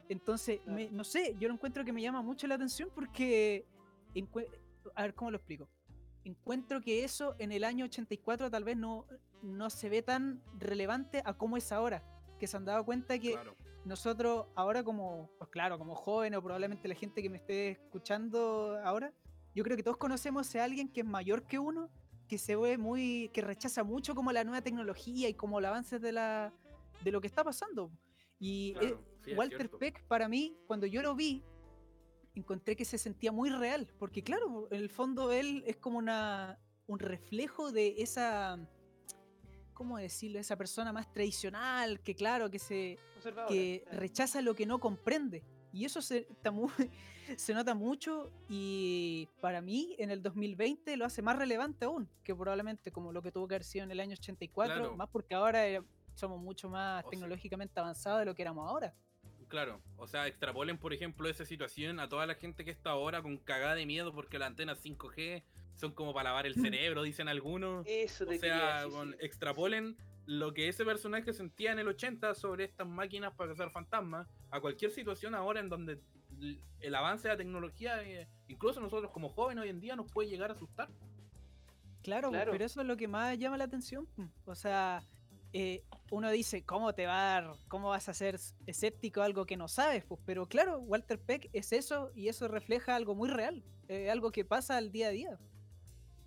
Entonces, Claro. me- no sé, yo lo encuentro que me llama mucho la atención porque. A ver, ¿cómo lo explico? Encuentro que eso en el año 84 tal vez no, no se ve tan relevante a cómo es ahora. Que se han dado cuenta que Claro. nosotros ahora como, pues claro, como jóvenes o probablemente la gente que me esté escuchando ahora, yo creo que todos conocemos a alguien que es mayor que uno, que se ve muy, que rechaza mucho como la nueva tecnología y como el avance de la de lo que está pasando. Y Claro, sí, es Walter cierto. Peck para mí, cuando yo lo vi, encontré que se sentía muy real, porque claro, en el fondo él es como una un reflejo de esa ¿cómo decirlo? Esa persona más tradicional, que claro, que se que rechaza lo que no comprende. Y eso se, está mu- se nota mucho y para mí en el 2020 lo hace más relevante aún, que probablemente como lo que tuvo que haber sido en el año 84, Claro. más porque ahora somos mucho más O tecnológicamente avanzados de lo que éramos ahora. Claro, o sea, extrapolen, por ejemplo, esa situación a toda la gente que está ahora con cagada de miedo porque las antenas 5G son como para lavar el cerebro, dicen algunos. Eso te O quería sea, decir, con- sí. extrapolen lo que ese personaje sentía en el 80 sobre estas máquinas para cazar fantasmas a cualquier situación ahora en donde el avance de la tecnología, eh, incluso nosotros como jóvenes hoy en día, nos puede llegar a asustar. Claro, Claro. pero eso es lo que más llama la atención. O sea, eh, uno dice, ¿cómo te va a dar, cómo vas a ser escéptico a algo que no sabes? Pues, pero claro, Walter Peck es eso y eso refleja algo muy real, eh, algo que pasa al día a día.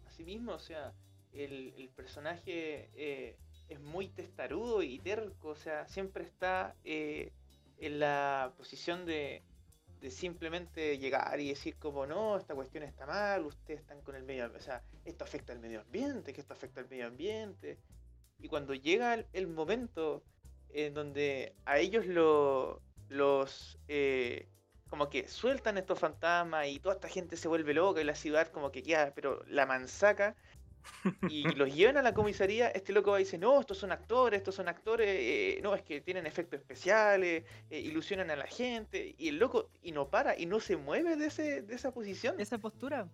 Así mismo, o sea, el, personaje eh, es muy testarudo y terco, o sea, siempre está en la posición de, de simplemente llegar y decir como no, esta cuestión está mal, ustedes están con el medio ambiente, o sea, esto afecta al medio ambiente, que esto afecta al medio ambiente. Y cuando llega el, el momento en donde a ellos lo, los eh, como que sueltan estos fantasmas y toda esta gente se vuelve loca y la ciudad como que queda, pero la mansaca y los llevan a la comisaría, este loco va y dice, no, estos son actores, estos son actores, eh, no, es que tienen efectos especiales, eh, ilusionan a la gente, y el loco, y no para, y no se mueve de, ese, de esa posición. Esa postura,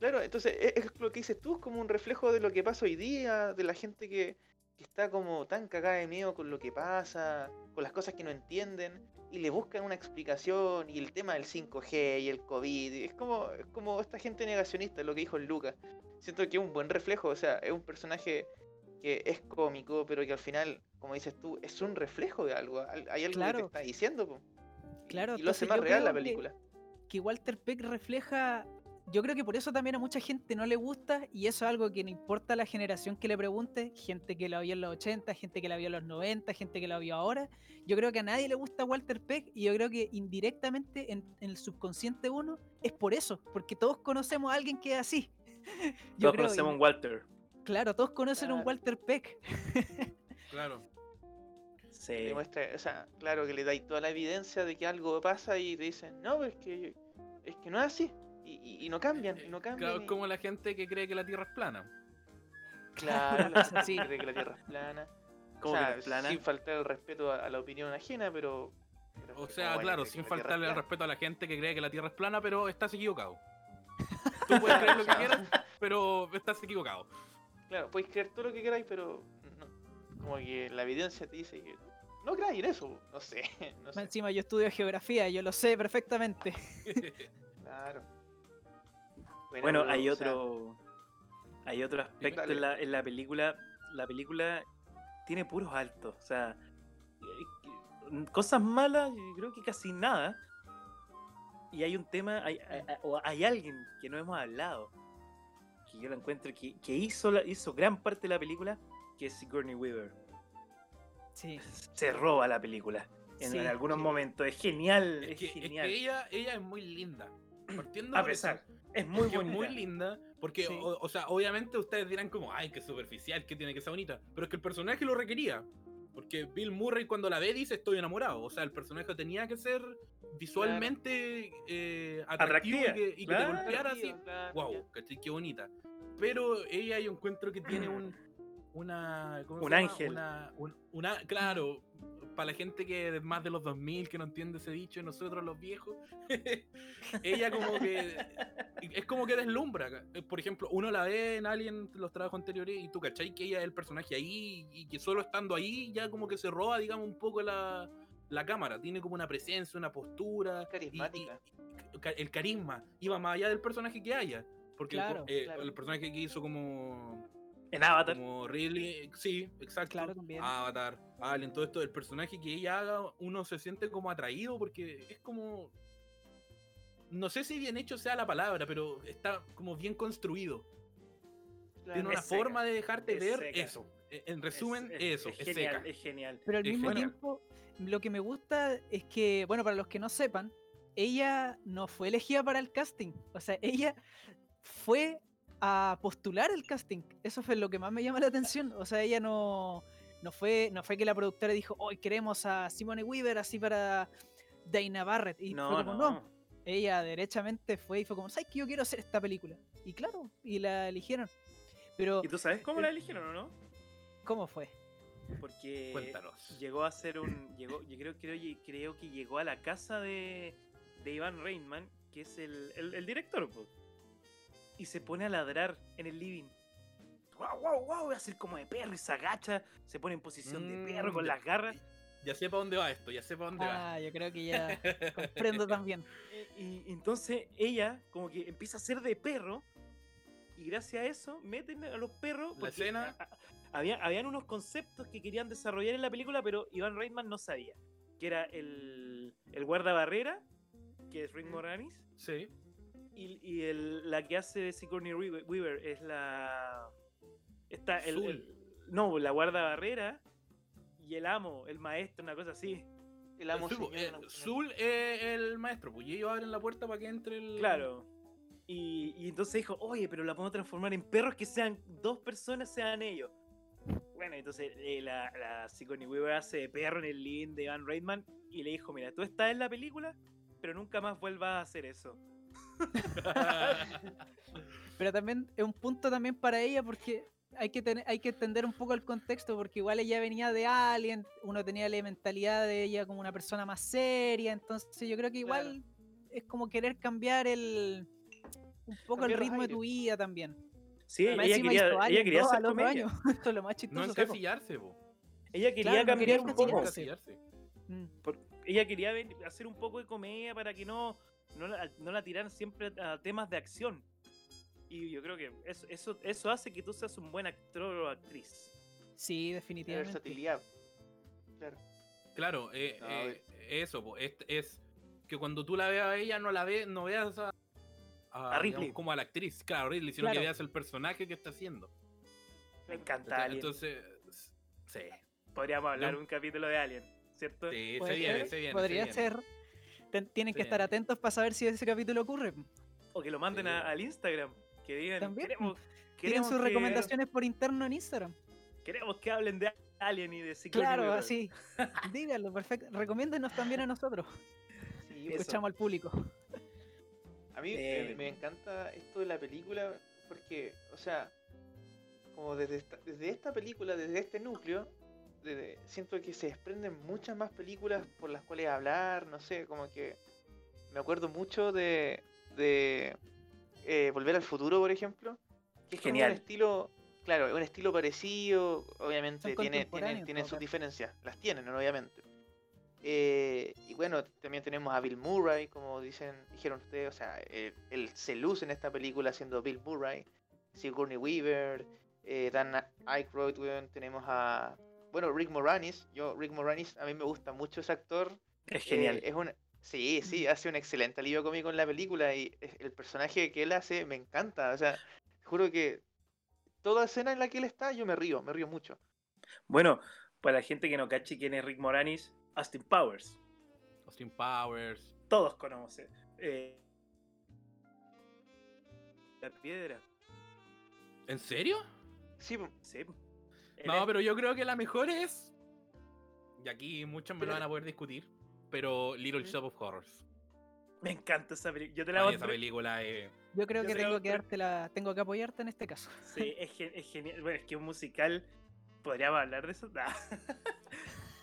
Claro, entonces e- es, lo que dices tú, es como un reflejo de lo que pasa hoy día, de la gente que, que está como tan cagada de miedo con lo que pasa, con las cosas que no entienden, y le buscan una explicación, y el tema del 5G y el COVID, y es como, es como esta gente negacionista, lo que dijo Lucas. Siento que es un buen reflejo, o sea, es un personaje que es cómico, pero que al final, como dices tú, es un reflejo de algo, al- hay algo que te está diciendo, po. Claro, y lo hace más real la que- película. que Walter Peck refleja yo creo que por eso también a mucha gente no le gusta y eso es algo que no importa la generación que le pregunte, gente que la vio en los 80, gente que la vio en los 90, gente que la vio ahora. Yo creo que a nadie le gusta Walter Peck y yo creo que indirectamente en, en el subconsciente uno es por eso, porque todos conocemos a alguien que es así. Yo Todos creo, conocemos y- un Walter. Claro, todos conocen a un Claro. Walter Peck. Claro. Sí. Demuestra, o sea, claro que le dais toda la evidencia de que algo pasa y te dicen, no, es que, es que no es así. Y, y- no cambian, y no cambian. Claro, es y- como la gente que cree que la Tierra es plana. Claro, la gente cree que la Tierra es plana. ¿Cómo o que sea, es plana? Sin faltar el respeto a, a la opinión ajena, pero. pero O sea, como, claro, que sin faltarle el respeto a la gente que cree que la Tierra es plana, pero estás equivocado. Tú puedes creer lo que quieras, pero estás equivocado. Claro, podéis creer todo lo que queráis, pero. no. Como que la evidencia te dice que. No creáis en eso, no sé. No sé. Encima yo estudio geografía, yo lo sé perfectamente. Claro. Bueno, hay o sea, otro. Hay otro aspecto en la, en la película. La película tiene puros altos. O sea, eh, cosas malas, yo creo que casi nada. Y hay un tema, hay, hay- hay- o hay alguien que no hemos hablado, que yo lo encuentro que, que hizo, la- hizo gran parte de la película, que es Sigourney Weaver. Sí. Se roba la película. En, Sí. en algunos Sí. momentos. Es genial, Es es, que, es que genial. ella, ella es muy linda. Partiendo A eso, pesar, es muy es bonita. muy linda, porque, Sí. o, o sea, obviamente ustedes dirán como, ay, qué superficial, que tiene que ser bonita, pero es que el personaje lo requería, porque Bill Murray cuando la ve dice estoy enamorado, o sea, el personaje tenía que ser visualmente eh, atractivo y Atractiva, que, y que claro. te golpeara así, Claro, wow, ¿cachai? Qué bonita. Pero ella yo encuentro que tiene un, una... ¿cómo se Un llama? ángel. Una, un- una, claro, para la gente que es más de los 2000 que no entiende ese dicho, nosotros los viejos, ella como que es como que deslumbra. eh, Por ejemplo, uno la ve en Alien los trabajos anteriores y tú cachai que ella es el personaje ahí y que solo estando ahí ya como que se roba, digamos, un poco la, la cámara. Tiene como una presencia, una postura. y- y- Carismática. y ca- el carisma iba más allá del personaje que haya. Porque el eh, claro. el personaje que hizo como En Avatar. como Ridley, sí, exacto. Claro, también. Avatar, Alien, todo esto, el personaje que ella haga, uno se siente como atraído porque es como. No sé si bien hecho sea la palabra, pero está como bien construido. claro. Tiene una seca, forma de dejarte es ver seca. eso. E- En resumen, Es- eso, es es, genial, seca. es genial. Pero al Es mismo genial. tiempo, lo que me gusta es que, bueno, para los que no sepan, ella no fue elegida para el casting. O sea, ella fue a postular el casting. Eso fue lo que más me llama la atención. O sea, ella no, no, fue, no fue que la productora dijo, hoy queremos a Simone Weaver así para Dana Barrett. Y No, fue como, no. no. Ella derechamente fue y fue como, ¿sabes que yo quiero hacer esta película? Y claro, y la eligieron. Pero, ¿Y tú sabes cómo Eh, la eligieron o no? ¿cómo fue? Porque Cuéntanos. llegó a ser un. Llegó, yo creo, creo, creo que llegó a la casa de, de Iván Reitman, que es el, el, el director, y se pone a ladrar en el living. ¡Wow, wow, wow! Hacer como de perro y se agacha, se pone en posición de perro Mm, con ya- las garras. Ya sé para dónde va esto, ya sé para dónde va. Ah, yo creo que ya comprendo también. Y, y entonces ella, como que empieza a ser de perro, y gracias a eso meten a los perros. La escena- a- a- había, habían unos conceptos que querían desarrollar en la película, pero Iván Reitman no sabía. Que era el, el guardabarrera, que es Rick Moranis, Sí. Y, y el- la que hace Sigourney Weaver es la. Está el, Zul. el- no, la guardabarrera y el amo, el maestro, una cosa así. El amo señor, eh, Zul es el maestro, pues y ellos abren la puerta para que entre el. Claro. Y, y entonces dijo, oye, pero la podemos transformar en perros que sean dos personas, sean ellos. Bueno, entonces eh, la, la Sigourney Weaver hace de perro en el living de Ivan Reitman y le dijo, mira, tú estás en la película, pero nunca más vuelvas a hacer eso. Pero también es un punto también para ella porque hay que tener, hay que entender un poco el contexto porque igual ella venía de Alien, uno tenía la mentalidad de ella como una persona más seria, entonces yo creo que igual es como querer cambiar el un poco Cambiar el ritmo de tu vida también. Sí, ella quería, ella Alien quería 2 hacer al otro comedia. año. Esto es lo más no chistoso. encasillarse, po. Ella quería Claro, no quería cambiar un poco. Mm. por- ella quería ven- hacer un poco de comedia para que no, no, la, no la tiraran siempre a temas de acción. Y yo creo que eso, eso, eso hace que tú seas un buen actor o actriz. Sí, la definitivamente. versatilidad. Claro. Claro, eh, No, eh, eso, es, es que cuando tú la veas a ella, no la ve, no veas a, a, A Ripley. digamos, como a la actriz, claro, Ridley, sino Claro. que veas el personaje que está haciendo. Me encanta Alien. Entonces, sí, Podríamos hablar yo- un capítulo de Alien, ¿cierto? sí, se viene, se viene. Podría se viene. ser. Ten- tienen que estar atentos para saber si ese capítulo ocurre. O que lo manden Sí. a- al Instagram. Que digan, También, queremos, Tienen queremos sus que- recomendaciones por interno en Instagram. Queremos que hablen de Alien y de Sigourney Claro, Weaver. así. Díganlo, perfecto. Recomiéndenos también a nosotros. Sí, Escuchamos al público. A mí Eh, me, me encanta esto de la película porque, o sea, como desde esta, desde esta película, desde este núcleo, siento que se desprenden muchas más películas por las cuales hablar, no sé, como que me acuerdo mucho de, de eh, Volver al Futuro, por ejemplo, que es como Genial. un estilo, claro, un estilo parecido, obviamente tiene, tiene, sus diferencias, las tienen, obviamente. Eh, y bueno, también tenemos a Bill Murray, como dicen, dijeron ustedes, o sea, eh, él se luce en esta película siendo Bill Murray, Sigourney Weaver, eh, Dan Aykroyd, tenemos a, bueno, Rick Moranis, yo, Rick Moranis, a mí me gusta mucho ese actor, Es eh, genial. es un, sí, sí, hace un excelente alivio cómico en la película y el personaje que él hace me encanta, o sea, juro que toda escena en la que él está yo me río, me río mucho. Bueno, para la gente que no cache quién es Rick Moranis, Austin Powers. Austin Powers. Todos conocen. Eh, la piedra. ¿En serio? Sí, Sí. No, pero yo creo que la mejor es. Y aquí muchos me Pero- lo van a poder discutir. Pero Little. Shop of Horrors. Me encanta esa película. Yo te la Ay, voy esa a película es. Yo creo Yo que tengo que darte la, tengo que apoyarte en este caso. Sí, es, gen- es genial. Bueno, es que un musical. ¿Podríamos hablar de eso? Nah.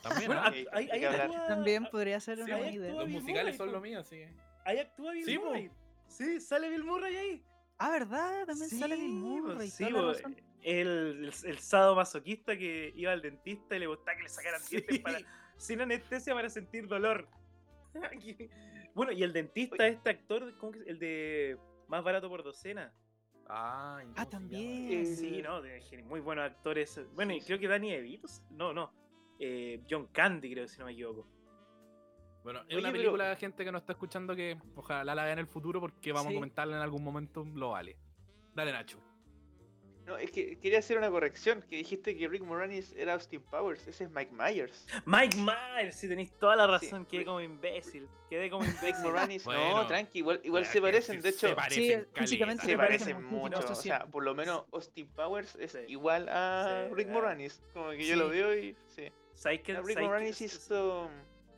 También, Bueno, ¿ah? hay- hay actúa, También podría ser sí, una buena idea. Los musicales Murray, son lo mío, sí. ahí actúa Bill Sí. Murray. Sí, sale Bill Murray ahí. Ah, ¿verdad? También sale Bill Murray. sí, el, el, el sado masoquista que iba al dentista y le gustaba que le sacaran dientes Sí. para, sin anestesia para sentir dolor. Bueno, y el dentista, este actor, ¿cómo que es? el de Más Barato por Docena. Ay, ¿cómo se llama? también. Eh, Sí, no, muy buenos actores. Bueno, y creo que Danny DeVito, no, no. eh, John Candy, creo, si no me equivoco. Bueno, es Oye, una pero- película, gente que nos está escuchando, que ojalá la vea en el futuro porque vamos Sí. a comentarla en algún momento. Lo vale. Dale, Nacho. No, es que quería hacer una corrección, que dijiste que Rick Moranis era Austin Powers, ese es Mike Myers. Mike Myers, si tenéis toda la razón, Sí, quedé Rick- como imbécil. Quedé como Rick imbécil. Moranis, Bueno. no, tranqui, igual, igual se parecen, de hecho, se parecen Sí, físicamente se se parecen mucho, o sea, por lo menos Austin Powers es Sí. igual a Sí, Rick ah. Moranis, como que yo lo veo y sí. ¿Sabes qué? Rick. Moranis hizo...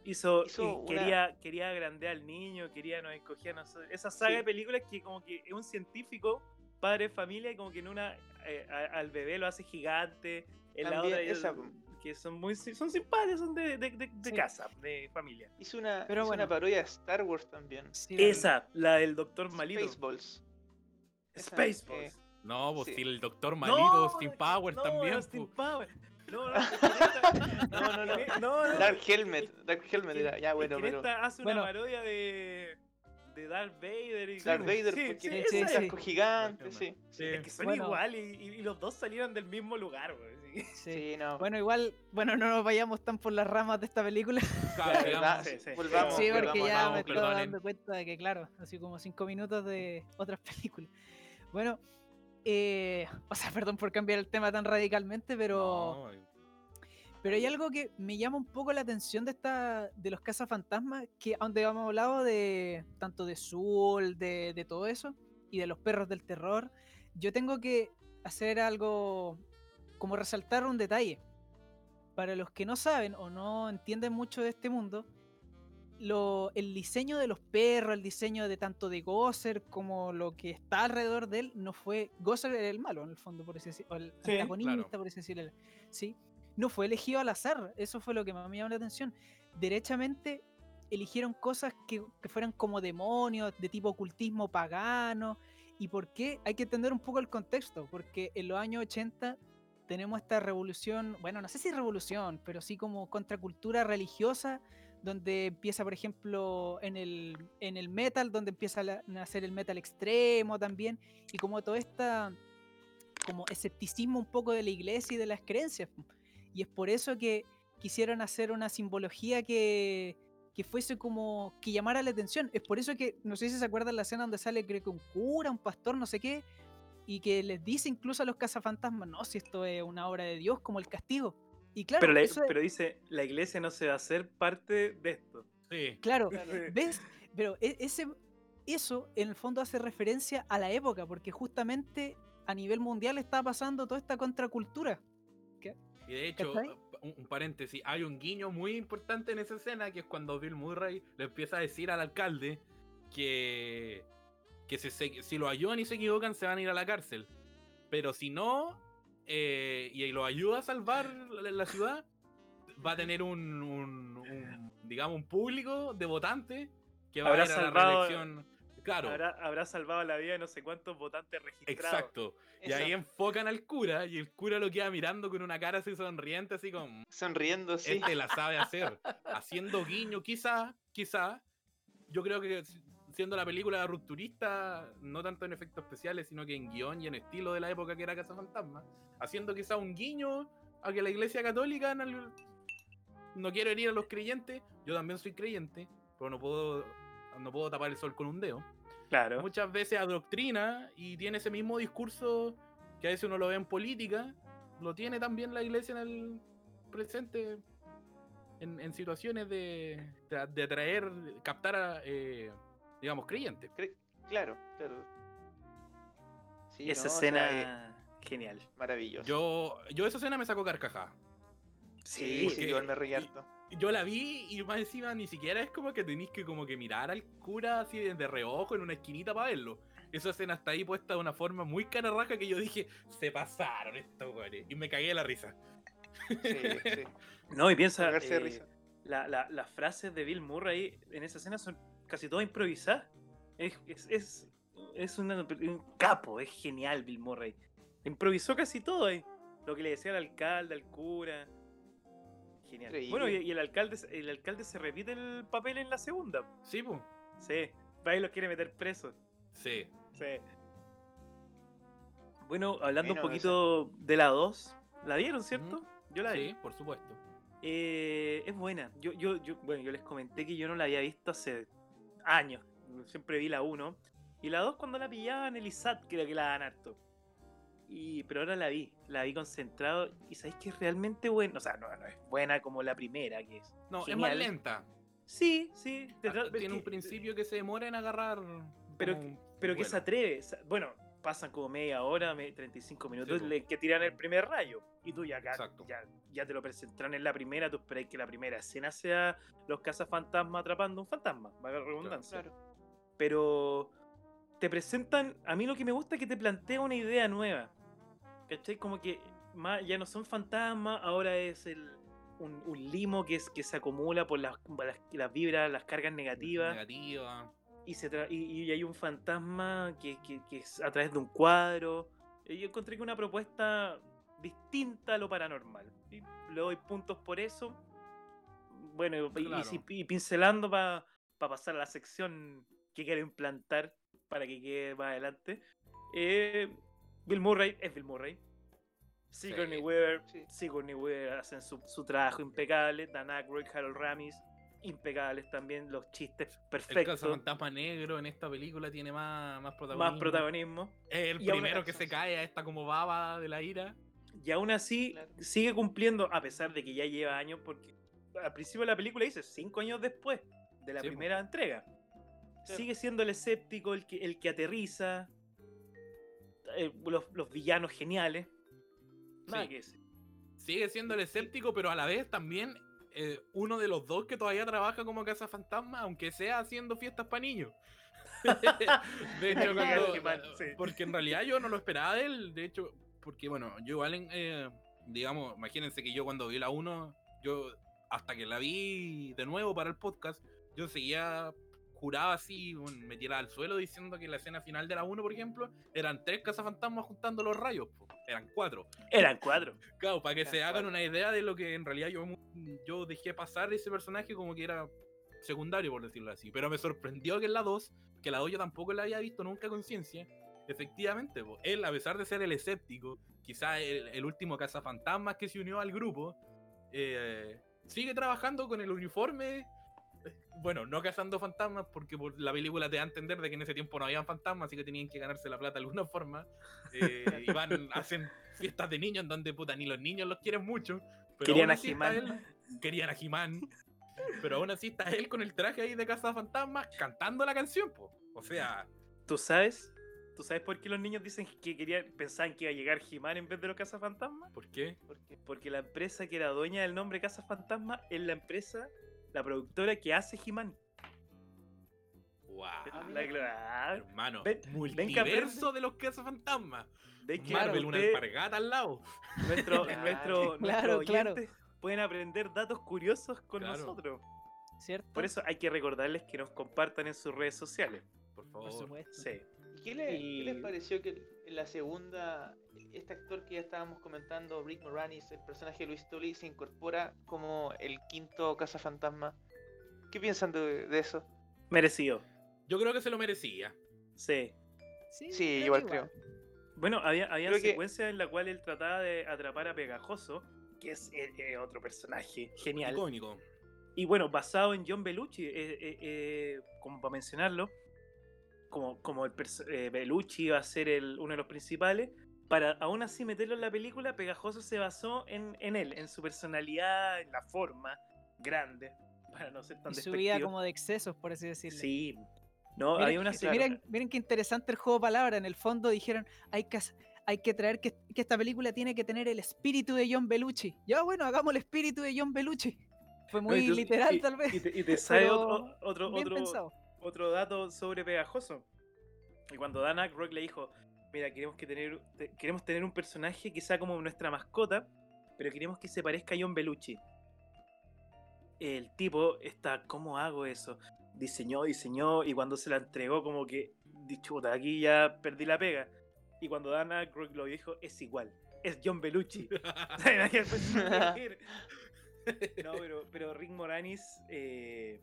hizo, una- quería, quería agrandear al niño, quería nos escogía nosotros. Esa saga Sí. de películas que como que es un científico, padre familia, y como que en una eh, a- al bebé lo hace gigante, en la otra esa, que son muy son simpáticos, son de, de, de- de Sí. casa, de familia. Hizo una, Pero hizo bueno. una parodia de Star Wars también. Sí. Esa, la del doctor malito. Spaceballs. Spaceballs. eh, No, pues Sí. si el doctor malito, No, Powers no, también. No, no, No, no, no. en e- no, no, Dark Helmet, Dark Helmet era, ya bueno, pero... esta hace una Bueno. parodia de, de Darth Vader y Darth Vader, sí, porque sí, sí, casco gigante, sí. Sí. Es que son Bueno. igual y, y- y los dos salieron del mismo lugar, güey. sí. No. Bueno, igual, bueno, no nos vayamos tan por las ramas de esta película. Claro, La digamos, sí, sí, sí. volvamos, sí, porque volvamos, ya vamos, me estoy dando cuenta de que, claro, así como cinco minutos de otras películas. Bueno, eh, o sea, perdón por cambiar el tema tan radicalmente, pero, no, pero hay algo que me llama un poco la atención de esta, de los cazafantasmas, que donde hemos hablado de tanto de Soul, de, de todo eso, y de los perros del terror, yo tengo que hacer algo como resaltar un detalle. Para los que no saben o no entienden mucho de este mundo, lo- el diseño de los perros, el diseño de tanto de Gosser como lo que está alrededor de él, no fue. Gosser era el malo, en el fondo, por así decirlo. El Sí, antagonista, claro. por así decirlo. Sí. No fue elegido al azar. Eso fue lo que más me llamó la atención. Derechamente eligieron cosas que, que fueran como demonios, de tipo ocultismo pagano. ¿Y por qué? Hay que entender un poco el contexto, porque en los años 80 tenemos esta revolución, bueno, no sé si revolución, pero sí como contracultura religiosa, donde empieza, por ejemplo, en el, en el metal, donde empieza a nacer el metal extremo también, y como todo esta como escepticismo un poco de la iglesia y de las creencias. Y es por eso que quisieron hacer una simbología que, que fuese como que llamara la atención. Es por eso que, no sé si se acuerdan la escena donde sale, creo que un cura, un pastor, no sé qué, y que les dice incluso a los cazafantasmas, no, si esto es una obra de Dios, como el castigo. Y claro, Pero, la- eso es- pero dice, la iglesia no se va a hacer parte de esto. Sí. claro, Claro. ¿ves? Pero e- ese, eso en el fondo hace referencia a la época, porque justamente a nivel mundial está pasando toda esta contracultura. Y de hecho, ¿Cachai? un, un paréntesis, hay un guiño muy importante en esa escena que es cuando Bill Murray le empieza a decir al alcalde que, que si, se- si lo ayudan y se equivocan se van a ir a la cárcel. Pero si no, eh, y lo ayuda a salvar la, la ciudad, va a tener un, un- un, digamos, un público de votantes que va Habrá a ir a la reelección. Claro, Habrá, habrá salvado la vida de no sé cuántos votantes registrados. exacto. Y ahí enfocan al cura y el cura lo queda mirando con una cara así sonriente, así como... Sonriendo, sí. este la sabe hacer. Haciendo guiño, quizá, quizá. Yo creo que si- siendo la película rupturista, no tanto en efectos especiales, sino que en guion y en estilo de la época que era Casa Fantasma, haciendo quizá un guiño a que la iglesia católica en el- no quiero herir a los creyentes, yo también soy creyente, pero no puedo, no puedo tapar el sol con un dedo. Claro. Muchas veces adoctrina y tiene ese mismo discurso que a veces uno lo ve en política, lo tiene también la iglesia en el presente en, en situaciones de, de, de atraer, captar a, eh, digamos, creyentes. Claro, claro. Sí, Esa no, o sea, escena, eh, genial. maravilloso. Yo, yo esa escena me sacó carcajada. sí, porque- sí, igual me reí harto. Yo la vi y más encima ni siquiera es como que tenéis que como que mirar al cura así de, de reojo en una esquinita para verlo. Esa escena está ahí puesta de una forma muy cararraja que yo dije, se pasaron estos güeyes. Y me cagué de la risa. Sí, sí. No, y piensa, Cagarse de eh, risa. la- la- las frases de Bill Murray en esa escena son casi todas improvisadas. Es, es, es, es una- un capo, es genial Bill Murray. Improvisó casi todo ahí. Lo que le decía al alcalde, al cura. Genial. Increíble. Bueno, y, y el alcalde el alcalde se repite el papel en la segunda. Sí, pues. Sí. Va y los quiere meter presos. Sí. Sí. Bueno, hablando un poquito de la 2. ¿La vieron, cierto? Yo la vi. Sí, por supuesto. Eh, es buena. Yo, yo, yo, bueno, yo les comenté que yo no la había visto hace años. Siempre vi la 1. Y la 2 cuando la pillaba en el ISAT, creo que la dan harto. Y, pero ahora la vi, la vi concentrado. Y sabéis que es realmente buena. O sea, no, no es buena como la primera, que es. No, es más lenta. Sí, sí. Ah, Tiene un principio que se demora en agarrar. Pero como Pero que se atreve. Bueno, pasan como media hora, me- 35 minutos, po. le- que tiran el primer rayo. Y tú ya, acá, ya, ya te lo presentaron en la primera, tú esperáis que la primera escena sea los cazafantasmas atrapando un fantasma, valga la redundancia. Claro. Pero te presentan, a mí lo que me gusta es que te plantea una idea nueva. ¿Cachai? Como que más, ya no son fantasmas, ahora es el, un, un limo que, es, que se acumula por las, las, las vibras, las cargas negativas Negativa. y, se tra- y, y hay un fantasma que, que- que es a través de un cuadro. Y Yo encontré que una propuesta distinta a lo paranormal. Y le doy puntos por eso. Bueno, y- pincelando para pasar a la sección que quiero implantar para que quede más adelante. Eh, Bill Murray es Bill Murray. Sigourney Sí. Weaver, Sí. Sigourney Weaver hacen su, su trabajo impecable. Dan Aykroyd, Harold Ramis, impecables también. Los chistes El perfectos fantasma negro en esta película tiene más, más protagonismo. más protagonismo. Es el Y primero que se cae a esta como baba de la ira. Y aún así Claro. sigue cumpliendo, a pesar de que ya lleva años, porque al principio de la película dice cinco años después de la Sí, primera entrega. Sigue siendo el escéptico, el que, el que aterriza. Eh, los, los villanos geniales. Nada Sí. que decir. Sigue siendo el escéptico, pero a la vez también eh, uno de los dos que todavía trabaja como casa fantasma, aunque sea haciendo fiestas para niños. de hecho, cuando- porque en realidad yo no lo esperaba de él. De hecho, porque bueno, yo igual, eh, digamos, imagínense que yo cuando vi la 1, yo hasta que la vi de nuevo para el podcast, yo seguía juraba así, me tiraba al suelo diciendo que la escena final de la 1, por ejemplo, eran tres cazafantasmas juntando los rayos, po. eran cuatro. Eran cuatro. Claro, para que Tal se hagan cual. una idea de lo que en realidad yo, yo dejé pasar ese personaje como que era secundario, por decirlo así. Pero me sorprendió que en la 2, que la 2 yo tampoco la había visto nunca a conciencia, efectivamente, po, él, a pesar de ser el escéptico, quizá el, el último cazafantasmas que se unió al grupo, eh, sigue trabajando con el uniforme bueno, no cazando fantasmas, porque por la película te da a entender de que en ese tiempo no habían fantasmas, así que tenían que ganarse la plata de alguna forma. Eh, y van, hacen fiestas de niños en donde puta ni los niños los quieren mucho. Pero Querían a él- Querían a He-Man. Pero aún así está él con el traje ahí de fantasmas cantando la canción, po. O sea, ¿Tú sabes? ¿Tú sabes por qué los niños dicen que querían, pensaban que iba a llegar He-Man en vez de los cazafantasmas? ¿por qué? Porque Porque la empresa que era dueña del nombre Cazafantasma es la empresa, la productora que hace He-Man. Wow. Ah, La- claro. Hermano, Ven- ven multiverso aprende. de los cazafantasmas. ¿Ves que Marvel, una alpargata al lado. nuestro, Claro. nuestro, Claro, nuestros claro. oyentes pueden aprender datos curiosos con Claro. nosotros? ¿Cierto? Por eso hay que recordarles que nos compartan en sus redes sociales. Por Por favor. supuesto. Sí. ¿Y qué, le- qué les Y- pareció que en la segunda, este actor que ya estábamos comentando, Rick Moranis, el personaje de Luis Tully, se incorpora como el quinto cazafantasma? ¿Qué piensan de, de eso? Merecido. Yo creo que se lo merecía. Sí. Sí, Sí, creo igual creo. Bueno, había, había Creo que- secuencias en la cual él trataba de atrapar a Pegajoso, que es eh, eh, otro personaje genial. Icónico. Y bueno, basado en John Belushi, eh, eh, eh, como para mencionarlo, como, como el eh, Belushi iba a ser el, uno de los principales, para aún así meterlo en la película, Pegajoso se basó en, en él, en su personalidad, en la forma grande, para no ser tan Y su vida como de excesos, por así decirlo. Sí. No, Miren, había una claro. Miren, miren qué interesante el juego de palabras. En el fondo dijeron, hay que, hay que traer que, que esta película tiene que tener el espíritu de John Belushi. Ya bueno, hagamos el espíritu de John Belushi. Fue muy literal y- tal vez. Y te, y te sabe pero otro, otro, Bien otro, pensado. otro dato sobre Pegajoso. Y cuando Dan Aykroyd le dijo, mira, queremos, que tener, te- queremos tener un personaje que sea como nuestra mascota, pero queremos que se parezca a John Belushi. El tipo está, ¿cómo hago eso? Diseñó, diseñó, y cuando se la entregó como que, chuta, aquí ya perdí la pega. Y cuando Dan Aykroyd lo dijo, es igual, es John Belushi. No, pero, pero Rick Moranis, eh,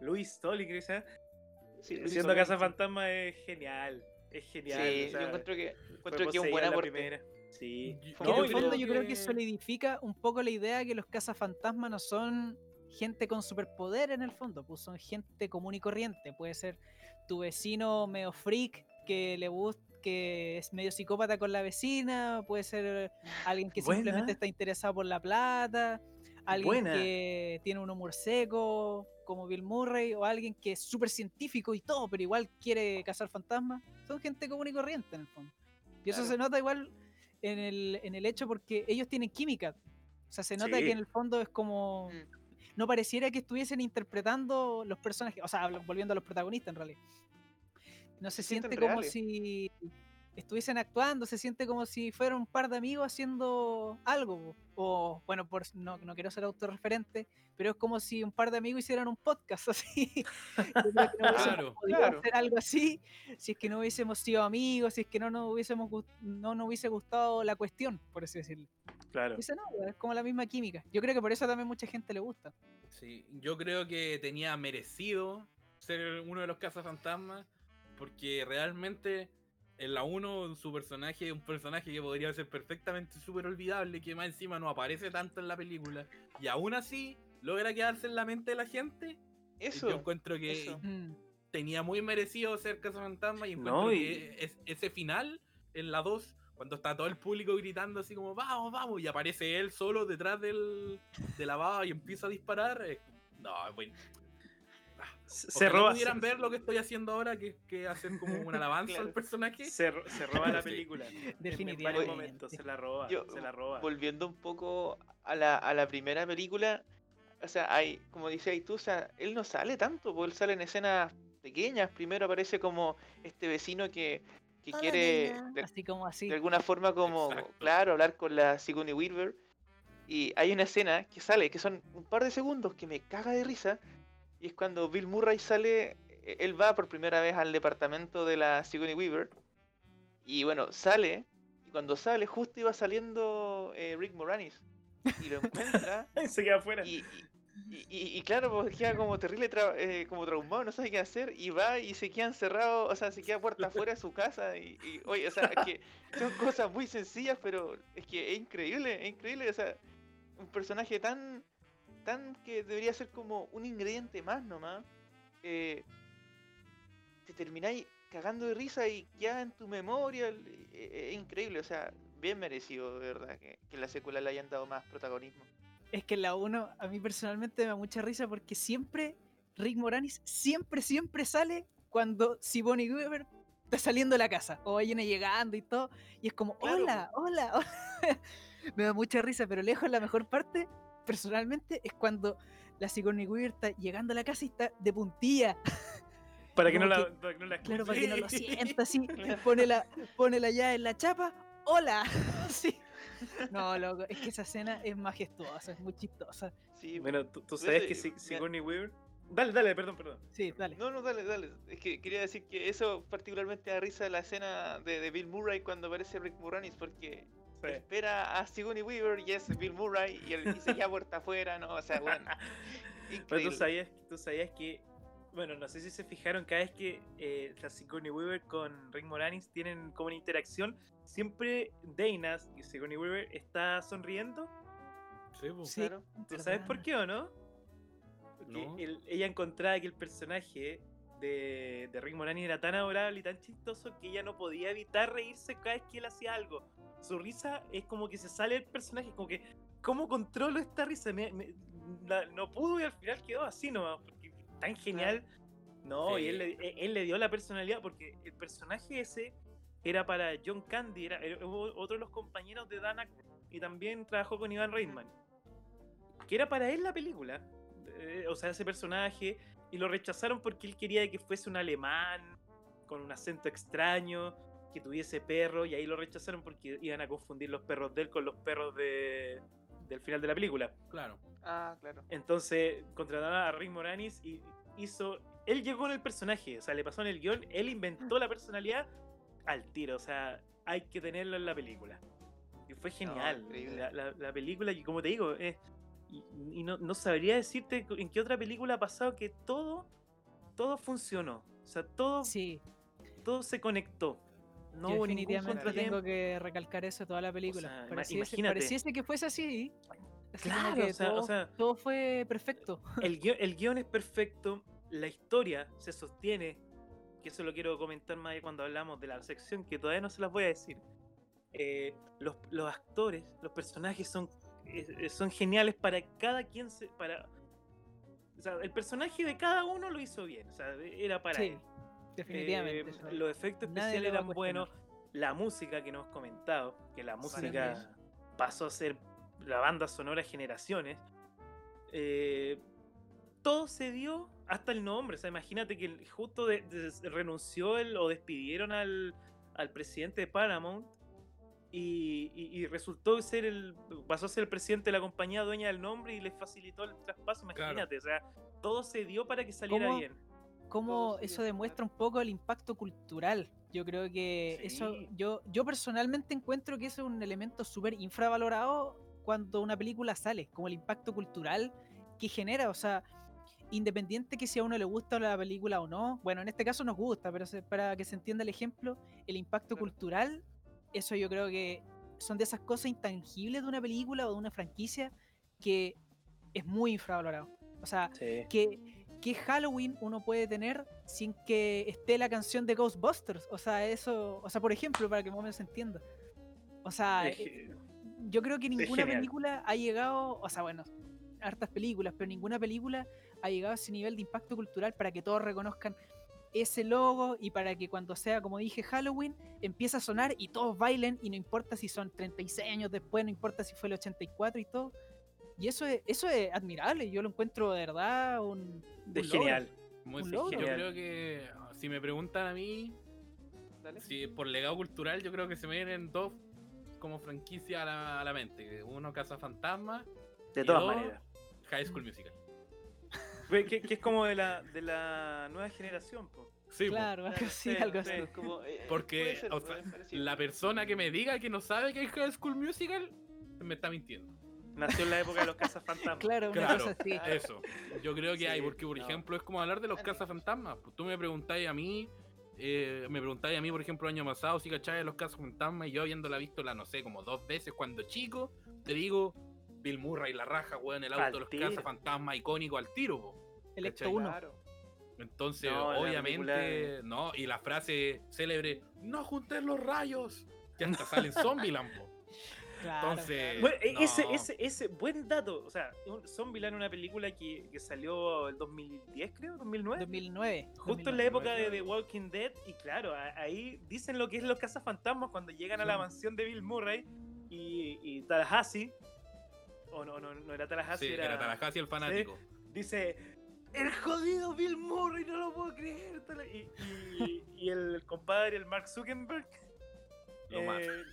Luis Tolly, creo que sea, Sí, siendo. Casa Fantasma es genial. Es genial. Sí, o sea, yo encuentro que, encuentro que es un buen aporte. primera. Sí. Yo- Y en el fondo yo creo que solidifica un poco la idea de que los cazafantasmas no son gente con superpoder en el fondo, pues son gente común y corriente. Puede ser tu vecino medio freak que le gusta que es medio psicópata con la vecina, puede ser alguien que Buena. simplemente está interesado por la plata, alguien Buena. que tiene un humor seco, como Bill Murray, o alguien que es súper científico y todo, pero igual quiere cazar fantasmas. Son gente común y corriente en el fondo. Y eso Claro. se nota igual en el, en el hecho porque ellos tienen química. O sea, se nota Sí. que en el fondo es como... Mm. No pareciera que estuviesen interpretando los personajes, o sea, volviendo a los protagonistas en realidad. No se siente como reales. si estuviesen actuando, se siente como si fueran un par de amigos haciendo algo. O, bueno, por, no, no quiero ser autorreferente, pero es como si un par de amigos hicieran un podcast así. Yo creo que no hubiésemos Claro, claro. hacer algo así si es que no hubiésemos sido amigos, si es que no nos, hubiésemos, no nos hubiese gustado la cuestión, por así decirlo. Claro. Dice, no, es como la misma química. Yo creo que por eso también mucha gente le gusta. Sí, yo creo que tenía merecido ser uno de los cazafantasmas, porque realmente en la 1 su personaje es un personaje que podría ser perfectamente súper olvidable, que más encima no aparece tanto en la película, y aún así logra quedarse en la mente de la gente. y Eso. Yo encuentro que eso. Mm. tenía muy merecido ser cazafantasma y encuentro No, y- que es- ese final en la 2 cuando está todo el público gritando así como vamos, vamos, y aparece él solo detrás del, de la baba y empieza a disparar. es- no, es bueno. Se Se roba, pudieran se, ver lo que estoy haciendo ahora, que, que hacen como una alabanza Claro. al personaje. se ro- se roba la película. En- En varios Definitivamente. momentos se la roba. Yo, se la roba. Volviendo un poco a la, a la primera película, o sea, hay, como decías tú, o sea, él no sale tanto, porque él sale en escenas pequeñas. Primero aparece como este vecino que, que Hola, quiere de, Así como así. de alguna forma como, Exacto. claro, hablar con la Sigourney Weaver. Y hay una escena que sale, que son un par de segundos, que me caga de risa. Y es cuando Bill Murray sale, e- él va por primera vez al departamento de la Sigourney Weaver. Y bueno, sale, y cuando sale, justo iba saliendo eh, Rick Moranis. Y lo encuentra. se queda afuera. y, y, y- y claro, pues queda como terrible, tra- eh, como traumado, no sabe qué hacer. Y va y se queda encerrado, o sea, se queda puerta afuera de su casa. Y, y, oye, o sea, es que son cosas muy sencillas, pero es que es increíble, es increíble. O sea, un personaje tan tan que debería ser como un ingrediente más nomás, eh, te termináis cagando de risa y ya en tu memoria. el- eh, Es increíble, o sea, bien merecido, de verdad, que, que la secuela le hayan dado más protagonismo. Es que la 1 a mí personalmente me da mucha risa porque siempre Rick Moranis siempre, siempre sale cuando Sigourney Weaver está saliendo de la casa o viene llegando y todo. Y es como, Claro, hola, hola, hola. me da mucha risa, pero lejos la mejor parte, personalmente, es cuando la Sigourney Weaver está llegando a la casa y está de puntilla. Para que no la, para que no la Claro, para que no lo sienta así. Pone la, pone la llave en la chapa. ¡Hola! Sí. No, loco, es que esa escena es majestuosa, es muy chistosa. Sí, Bueno, tú, tú Ese- sabes que Sigourney Weaver. Dale, dale, perdón, perdón. Sí, dale. No, no, dale, dale. Es que quería decir que eso particularmente da risa de la escena de, de Bill Murray cuando aparece Rick Moranis porque Sí. espera a Sigourney Weaver y es Bill Murray y él dice ya puerta afuera, ¿no? O sea, bueno. Pero tú sabías, tú sabías que. Bueno, no sé si se fijaron, cada vez que eh, la Sigourney Weaver con Rick Moranis tienen como una interacción, siempre Dana y Sigourney Weaver está sonriendo. Sí, pues. Sí. Claro. ¿Tú sabes por qué o no? Porque No. el- ella encontraba que el personaje de, de Rick Moranis era tan adorable y tan chistoso que ella no podía evitar reírse cada vez que él hacía algo. Su risa es como que se sale del personaje, como que, ¿cómo controlo esta risa? Me- me- la- no pudo y al final quedó así nomás, porque tan genial. No, y él, le- él- él le dio la personalidad, porque el personaje ese era para John Candy, era, era otro de los compañeros de Dan Aykroyd, y también trabajó con Ivan Reitman. Que era para él la película, eh, o sea, ese personaje, y lo rechazaron porque él quería que fuese un alemán, con un acento extraño, que tuviese perro, y ahí lo rechazaron porque iban a confundir los perros de él con los perros de, del final de la película. Claro. Ah, claro. Entonces contrataron a Rick Moranis y hizo. Él llegó en el personaje, o sea, le pasó en el guion, él inventó la personalidad al tiro, o sea, hay que tenerlo en la película. Y fue genial. la, la- la película, y como te digo, es- y, y no, no sabría decirte en qué otra película ha pasado que todo, todo funcionó. O sea, todo, Sí, todo se conectó. No hubo ningún definitivamente contratiempo. tengo que recalcar eso toda la película. sea, ima- pareciese, que fuese así. Claro, o sea, o todo, sea, todo fue perfecto. el guion, el guion es perfecto, la historia se sostiene, que eso lo quiero comentar más cuando hablamos de la sección, que todavía no se las voy a decir. Eh, los, los actores, los personajes son, eh, eh, son geniales para cada quien, se, para... O sea, el personaje de cada uno lo hizo bien, o sea, era para Sí, él. Definitivamente. Eh, eso. los efectos especiales lo eran buenos, la música que nos hemos comentado, que la música pasó a ser la banda sonora generaciones. eh, todo se dio hasta el nombre. O sea, imagínate que justo de- de- renunció el, o despidieron al, al presidente de Paramount y, y- y resultó ser el. pasó a ser el presidente de la compañía dueña del nombre y le facilitó el traspaso. Claro. Imagínate, o sea, todo se dio para que saliera ¿Cómo? bien. Cómo eso demuestra un poco el impacto cultural. Yo creo que eso, Sí. yo, yo personalmente encuentro que eso es un elemento súper infravalorado cuando una película sale, como el impacto cultural que genera, o sea, independiente que si a uno le gusta la película o no, bueno, en este caso nos gusta, pero para que se entienda el ejemplo, el impacto Claro. cultural, eso yo creo que son de esas cosas intangibles de una película o de una franquicia que es muy infravalorado. O sea, Sí. que, que Halloween uno puede tener sin que esté la canción de Ghostbusters. O sea, eso, o sea, por ejemplo, para que menos se entienda. O sea, Es eh, yo creo que ninguna película ha llegado, o sea, bueno, hartas películas, pero ninguna película ha llegado a ese nivel de impacto cultural para que todos reconozcan ese logo y para que cuando sea, como dije, Halloween, empiece a sonar y todos bailen y no importa si son 36 años después, no importa si fue el 84 y todo. Y eso es, eso es admirable, yo lo encuentro de verdad un... de un logro. genial. Muy Un. Yo creo que si me preguntan a mí, Dale. si por legado cultural, yo creo que se me vienen dos como franquicia a la, a la mente. Uno Casa Fantasma, De Y todas dos, maneras. High School Musical. Que, que es como de la, de la nueva generación, po. Sí, po. Claro, algo así, sí, algo así. sí. Es como, eh, Porque, ser, o sea, la persona que me diga que no sabe que es High School Musical me está mintiendo. Nació en la época de los cazafantasmas. Claro, una Claro. cosa así. Eso. Yo creo que Sí, hay, porque por no. ejemplo es como hablar de los cazafantasmas. Pues tú me preguntáis a mí, eh, me preguntáis a mí, por ejemplo, el año pasado, si cachai de los cazafantasmas, y yo habiéndola visto, la no sé, como dos veces cuando chico, te digo, Bill Murray la raja, weón, el auto Al de los cazafantasmas icónico al tiro, po. Electo ¿Cachai? 1. Claro. Entonces, No, obviamente, no, y la frase célebre, no juntes los rayos, que hasta sale en Zombieland, po. Claro. Entonces, Bueno, e- ese, ese, ese, buen dato. O sea, un- Zombieland es una película que, que salió el 2010, creo, 2009. 2009. Justo en 2009. la época de. The Walking Dead, y claro, ahí dicen lo que es los cazafantasmas cuando llegan a la mansión de Bill Murray y, y Tallahassee, o no, no, no era Tallahassee, Sí, era, era Tallahassee el fanático. dice, el jodido Bill Murray, no lo puedo creer. Tala-". Y, y- y el compadre, el Mark Zuckerberg, Lo mata. eh,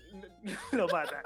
lo mata.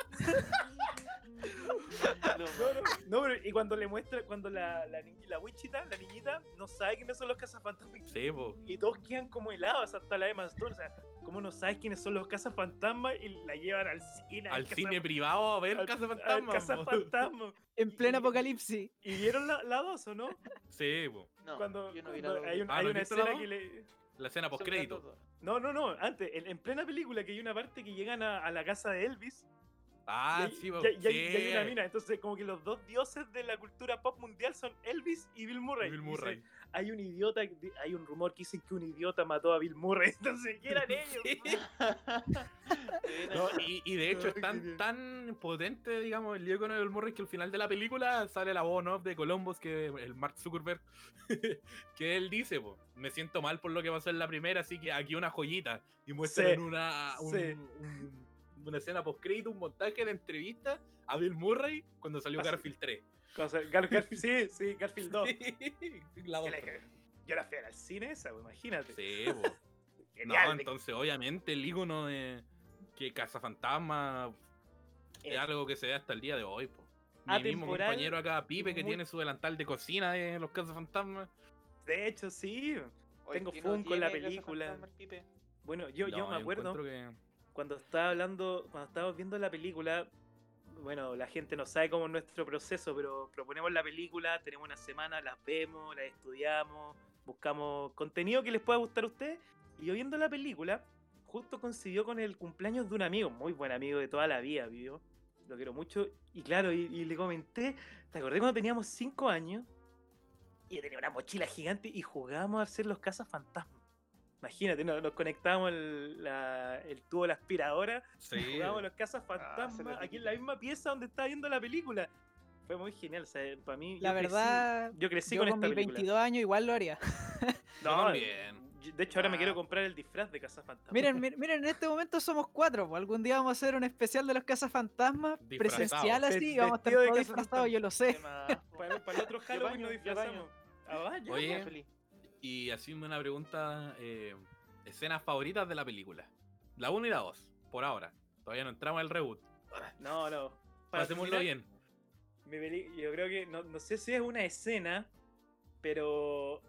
Lo- No, no, no, pero y cuando le muestra, cuando la, la, ni- la Wichita, la niñita, no sabe quiénes son los cazafantasmas. Sí, po. Y todos quedan como helados hasta la Emma Stone. O sea, ¿cómo no sabes quiénes son los cazafantasmas? Y la llevan al cine. Al caza- cine privado a ver al- cazafantasmas. po. cazafantasmas. En pleno apocalipsis. ¿Y vieron la, la dos o no? Sí, po. No, cuando yo no vi la cuando dos. hay, un- Ah, hay ¿no una la escena dos? que le. La escena Son post crédito. las dos. No, no, no. Antes, en, en plena película, que hay una parte que llegan a la casa de Elvis. Ah, y, sí, y hay- y hay- y hay sí. una mina. Entonces, como que los dos dioses de la cultura pop mundial son Elvis y Bill Murray. Bill Dice, Murray. hay un idiota, hay un rumor que dicen que un idiota mató a Bill Murray. Entonces, ¿qué eran ellos? No, y, de hecho es tan, tan potente, digamos, el lío con el Murray que al final de la película sale la voz de Columbus, que el Mark Zuckerberg, que él dice, po, me siento mal por lo que pasó en la primera, así que aquí una joyita. Y muestran Sí, una, un- sí. un- una escena post crédito, un montaje de entrevista a Bill Murray cuando salió Así. Garfield 3. Cosa- Gar- Garfield, sí, sí, Garfield 2. La dos. Que la- Yo la fui al cine esa, pues, imagínate. Sí. No, entonces obviamente el icono de que Cazafantasma es Es- algo que se ve hasta el día de hoy. Po. Mi mismo compañero acá, Pipe, que muy- tiene su delantal de cocina de los Cazafantasmas. De hecho, sí. Tengo ¿y no Funko en la película. Bueno, yo, yo me acuerdo encuentro que- cuando estaba hablando, cuando estábamos viendo la película, bueno, la gente no sabe cómo es nuestro proceso, pero proponemos la película, tenemos una semana, las vemos, las estudiamos, buscamos contenido que les pueda gustar a ustedes. Y yo viendo la película, justo coincidió con el cumpleaños de un amigo, muy buen amigo de toda la vida, vivo. Lo quiero mucho. Y claro, y, le comenté, ¿te acordé cuando teníamos 5 años? Y tenía una mochila gigante y jugábamos a hacer los casas fantasmas. Imagínate, nos, nos conectábamos el, la- el tubo de la aspiradora Sí, jugábamos los casas se fantasmas aquí en la misma pieza donde estaba viendo la película. Fue muy genial, o sea, para mí. La yo crecí- verdad, yo crecí yo con con esta mis película. 22 años igual lo haría. No, de hecho, ahora me quiero Ah. comprar el disfraz de Casa Fantasma. Miren, miren, miren, en este momento somos cuatro. pues, Algún día vamos a hacer un especial de los cazafantasmas Disfrazado. presencial así. Y vamos a estar todos disfrazados, yo lo sé. Para, para el otro Halloween nos disfrazamos. Ah, vaya. Oye, feliz. Y haciendo una pregunta, eh, escenas favoritas de la película. La 1 y la 2, por ahora. Todavía no entramos al reboot. No, no. Pasémoslo bien. yo creo que, no, no sé si es una escena, pero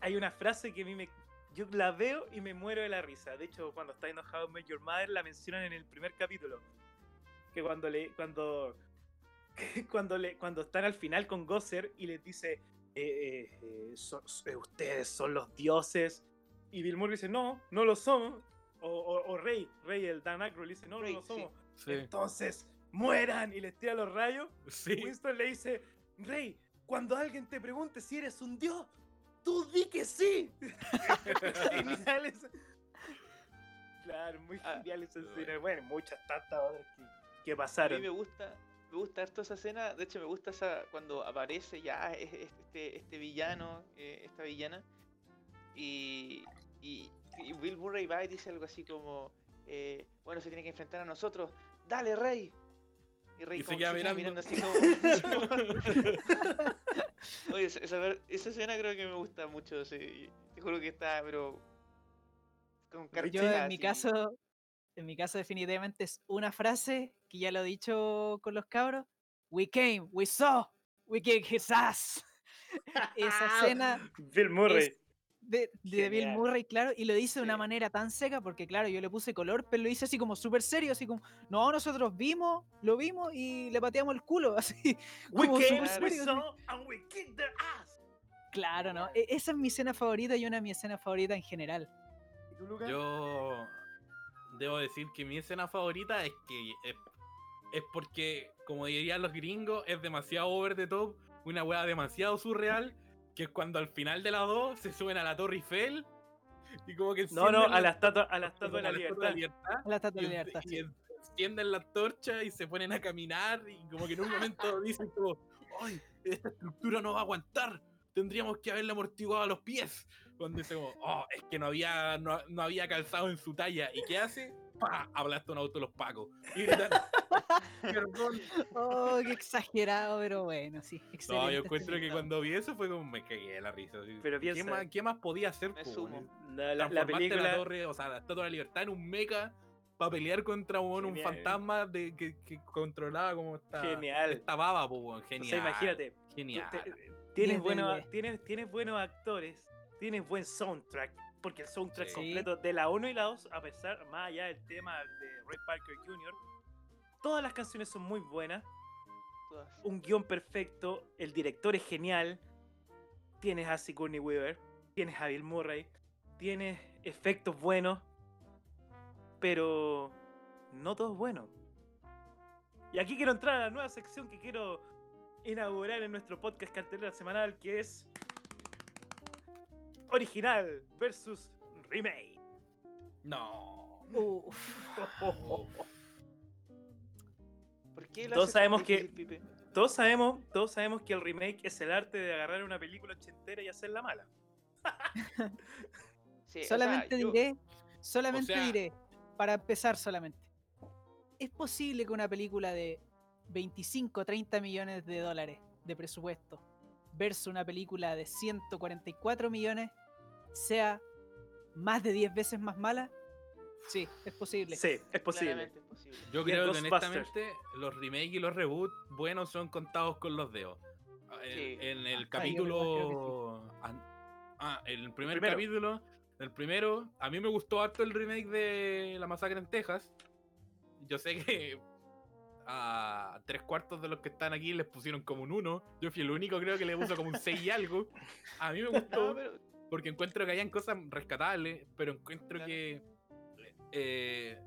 hay una frase que a mí me... Yo la veo y me muero de la risa. De hecho, cuando está I Met Your Mother, la mencionan en el primer capítulo. Que cuando le... Cuando, cuando, le, cuando están al final con Gosser y les dice, eh, eh, eh, so- so- ustedes son los dioses. Y Bill Murray dice, no, no lo somos. O, o- o Rey, Rey, el Dan Aykroyd, le dice, no, Rey, no lo somos. Sí. Entonces, mueran y les tira los rayos. Sí. Winston le dice, Rey, cuando alguien te pregunte si eres un dios, tú di que sí. Genial esa- Claro, muy Ah, genial esa bueno. escena. Bueno, muchas tantas otras que, que A mí pasaron. me gusta, me gusta harto esa escena. De hecho, me gusta esa cuando aparece ya es- es- este, este villano, eh, esta villana. Y, y, y Bill Murray va y dice algo así como: eh, Bueno, se tiene que enfrentar a nosotros. ¡Dale, Rey! Y Rey Y se como que queda mirando. así como. Oye, esa, esa, esa escena creo que me gusta mucho. sí, Te juro que está, pero. Con Yo carchita, en mi así. caso, en mi caso definitivamente es una frase que ya lo he dicho con los cabros. We came, we saw, we kicked his ass. Esa escena Bill Murray. de, de Bill. Murray, claro, y lo dice de una manera tan seca, porque claro, yo le puse color, pero lo hice así como súper serio, así como, no, nosotros vimos, lo vimos y le pateamos el culo, así. We como came, we así. saw, and we kicked their ass. Claro, ¿no? E- Esa es mi escena favorita y una de mis escenas favoritas en general. ¿Y tú, Lucas? Yo debo decir que mi escena favorita es que es es porque, como dirían los gringos, es demasiado over the top, una weá demasiado surreal, que es cuando al final de la 2 se suben a la Torre Eiffel y como que No, no, encienden a la estatua, a la estatua de la a libertad. La estatua y, de libertad. y sí. encienden la torcha y se ponen a caminar y como que en un momento dicen como, ¡ay! Esta estructura no va a aguantar. Tendríamos que haberle amortiguado a los pies. Donde dice como, oh, es que no había, no, no había calzado en su talla. ¿Y qué hace? ¡Pah! Aplasta un auto los pacos. Y gritan, "Perdón". Oh, qué exagerado, pero bueno, sí. No, yo encuentro que cuando vi eso fue como me cagué de la risa. así. Pero ¿Qué, piensa- más, qué más podía hacer? Me sumo. La, la- la película. la torre, o sea, la estatua de la libertad en un mecha para pelear contra un fantasma de, que, que controlaba como esta, Genial. esta baba, po. O Genial. sea, imagínate, Genial. te- tienes, 10 de buenos, 10. tienes, tienes buenos actores, tienes buen soundtrack, porque el soundtrack Sí. completo de la 1 y la 2, a pesar, más allá del tema de Ray Parker Jr., todas las canciones son muy buenas, Todas. un guion perfecto, el director es genial, tienes a Sigourney Weaver, tienes a Bill Murray, tienes efectos buenos, pero no todo es bueno. Y aquí quiero entrar a la nueva sección que quiero inaugurar en nuestro podcast cartelera semanal, que es original versus remake. No. Uf, ¿Por qué Todos sabemos que- Pipe? Todos sabemos, todos sabemos que el remake es el arte de agarrar una película ochentera y hacerla mala. Sí, o sea, solamente yo- diré, solamente sea- diré, para empezar solamente. ¿Es posible que una película de 25 30 millones de dólares de presupuesto versus una película de 144 millones sea más de 10 veces más mala? Sí, es posible. Sí, es posible. Es posible. Yo creo que honestamente los remakes y los reboots buenos son contados con los dedos. En, Sí. en el Ah, capítulo. Ah, el primer Primero. capítulo. El primero, a mí me gustó harto el remake de La Masacre en Texas. Yo sé que a tres cuartos de los que están aquí les pusieron como un 1. Yo fui el único, creo que le puso como un 6 y algo. A mí me gustó No, pero porque encuentro que hayan cosas rescatables, pero encuentro Claro. que. eh,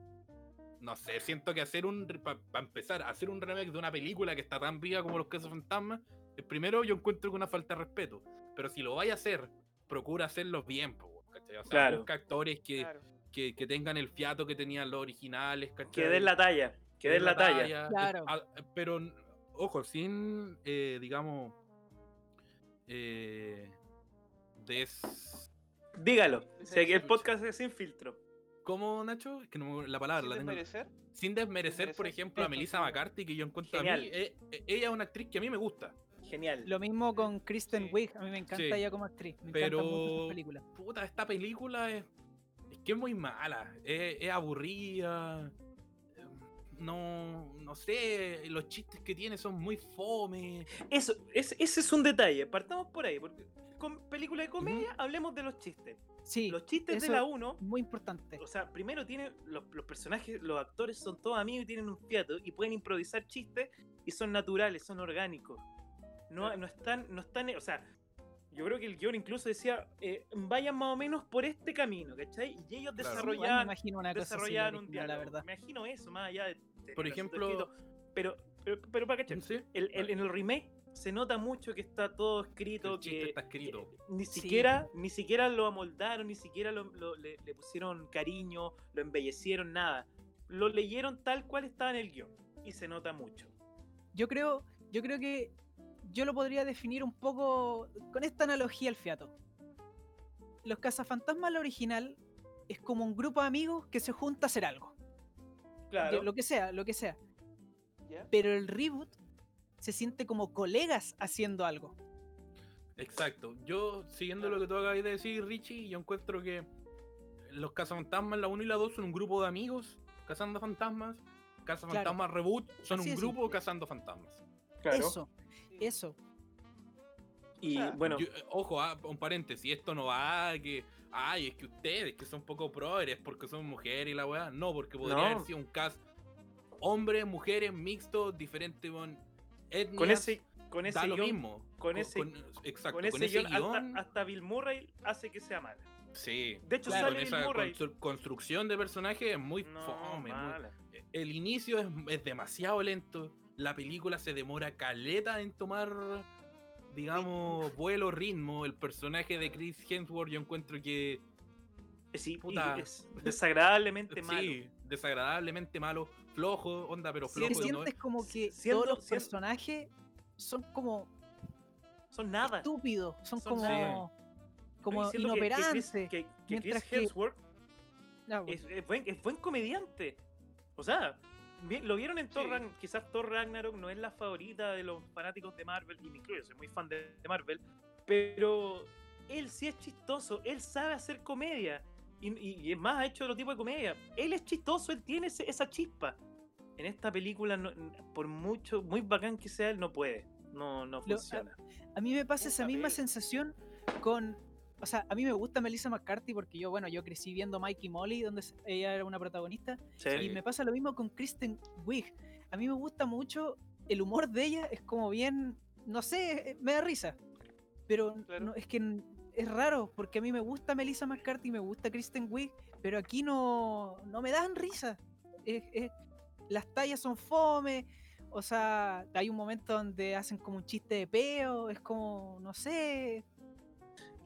no sé, siento que hacer un. Para empezar, hacer un remake de una película que está tan viva como Los Casos Fantasmas, primero yo encuentro que una falta de respeto. Pero si lo vaya a hacer, procura hacerlo bien, po, ¿cachai? O sea, Claro. busca actores que, claro. que, que tengan el fiato que tenían los originales, ¿cachai? Que den la talla, que den la talla. Claro. ah, Pero, ojo, sin, eh, digamos, eh, des... Dígalo. O sea, que el podcast es sin filtro. ¿Cómo, Nacho? Es que no me- la palabra Sin la tengo. desmerecer, Sin desmerecer, por desmerecer. ejemplo, a Melissa. McCarthy, que yo encuentro a Genial. mí. eh, eh, ella es una actriz que a mí me gusta. Genial. Lo mismo con Kristen Sí. Wiig, a mí me encanta Sí. ella como actriz. Me encantan mucho Pero- sus películas. Puta, esta película es. Es que es muy mala. Es, es aburrida. eh, No, no sé, los chistes que tiene son muy fome. Eso, es- ese es un detalle. Partamos por ahí. Porque película de comedia, hablemos de los chistes. Sí, Los chistes de la 1 muy importante. O sea, primero tienen los, los personajes, los actores son todos amigos y tienen un fiato y pueden improvisar chistes y son naturales, son orgánicos. No, no están, no están, o sea, yo creo que el guion incluso decía, eh, vayan más o menos por este camino, ¿cachai? Y ellos Claro. Igual me desarrollaban, imagino una cosa así, desarrollaban un diálogo. la verdad. Me imagino eso, más allá de... de Por ejemplo-. Pero, pero, pero para cachar, ¿Sí? el- el- en el remake se nota mucho que está todo escrito, El que, está escrito. que ni Sí. siquiera, ni siquiera lo amoldaron, ni siquiera lo- lo- le, le pusieron cariño, lo embellecieron, nada. Lo leyeron tal cual estaba en el guion. Y se nota mucho. Yo creo, yo creo que yo lo podría definir un poco con esta analogía al fiato. Los cazafantasmas, la original, es como un grupo de amigos que se junta a hacer algo. Claro. Lo que sea, lo que sea. Pero el reboot se siente como colegas haciendo algo. Exacto. Yo, siguiendo lo que tú acabas de decir, Richie, yo encuentro que los cazafantasmas, la 1 y la 2, son un grupo de amigos cazando fantasmas. Cazafantasmas Reboot son Así un grupo simple. cazando fantasmas. Eso, eso. Y bueno, Yo- eh, ojo, ah, un paréntesis, esto no va a que, ay, es que ustedes que son poco progres porque son mujeres y la weá. No, porque podría No. haber sido un cast hombres, mujeres, mixto, diferente con etnias. con ese, con ese da lo guion, mismo. con ese- exacto, con ese, guion, guion. hasta, hasta Bill Murray hace que sea mala. Sí. De hecho, Claro, con sale Bill esa Murray. constru- construcción de personaje es muy No, fome. muy- el inicio es, es demasiado lento. La película se demora caleta en tomar, digamos, vuelo, ritmo. El personaje de Chris Hemsworth, yo encuentro que Sí, Puta. es desagradablemente malo. sí, desagradablemente malo, flojo, onda, pero Sí, Que flojo. ¿no? sientes como que siendo- todos los siendo- personajes son como Son nada. estúpidos, son, Son como, nada. como que- que inoperantes. Chris- Que, que mientras Chris que- Hemsworth pues. es, es buen, es buen comediante. O sea, lo vieron en Thor Sí. Ragn- quizás Thor Ragnarok no es la favorita de los fanáticos de Marvel, y me incluyo, soy muy fan de, de Marvel, pero él sí es chistoso, él sabe hacer comedia, y, y- y es más, ha hecho otro tipo de comedia. Él es chistoso, él tiene ese- esa chispa. En esta película, no- por mucho, muy bacán que sea, él no puede, no, no Lo- funciona. A mí me pasa esa misma sensación con. O sea, a mí me gusta Melissa McCarthy porque yo, bueno, yo crecí viendo Mike y Molly, donde ella era una protagonista. Sí. Y me pasa lo mismo con Kristen Wiig. A mí me gusta mucho el humor de ella, es como bien, no sé, eh, me da risa. Pero Claro. no, es que es raro, porque a mí me gusta Melissa McCarthy, me gusta Kristen Wiig, pero aquí no, no me dan risa. Es- es- las tallas son fome, o sea, hay un momento donde hacen como un chiste de peo, es como, no sé,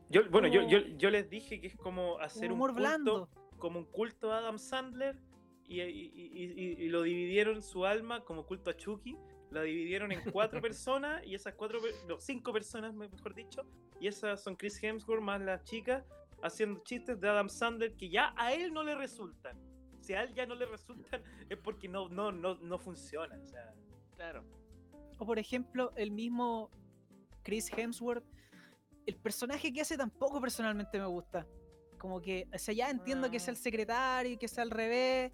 Yo, bueno, yo, yo, yo les dije que es como hacer un un, humor culto, blando. como un culto a Adam Sandler y, y- y- y- y lo dividieron su alma como culto a Chucky. La dividieron en cuatro personas y esas cuatro, no, cinco personas, me- mejor dicho, y esas son Chris Hemsworth más las chicas haciendo chistes de Adam Sandler que ya a él no le resultan. Si a él ya no le resultan es porque no, no, no, no funciona. O sea, Claro. O por ejemplo, el mismo Chris Hemsworth, el personaje que hace tampoco personalmente me gusta. Como que, o sea, ya entiendo que sea el Ah. secretario y que sea al revés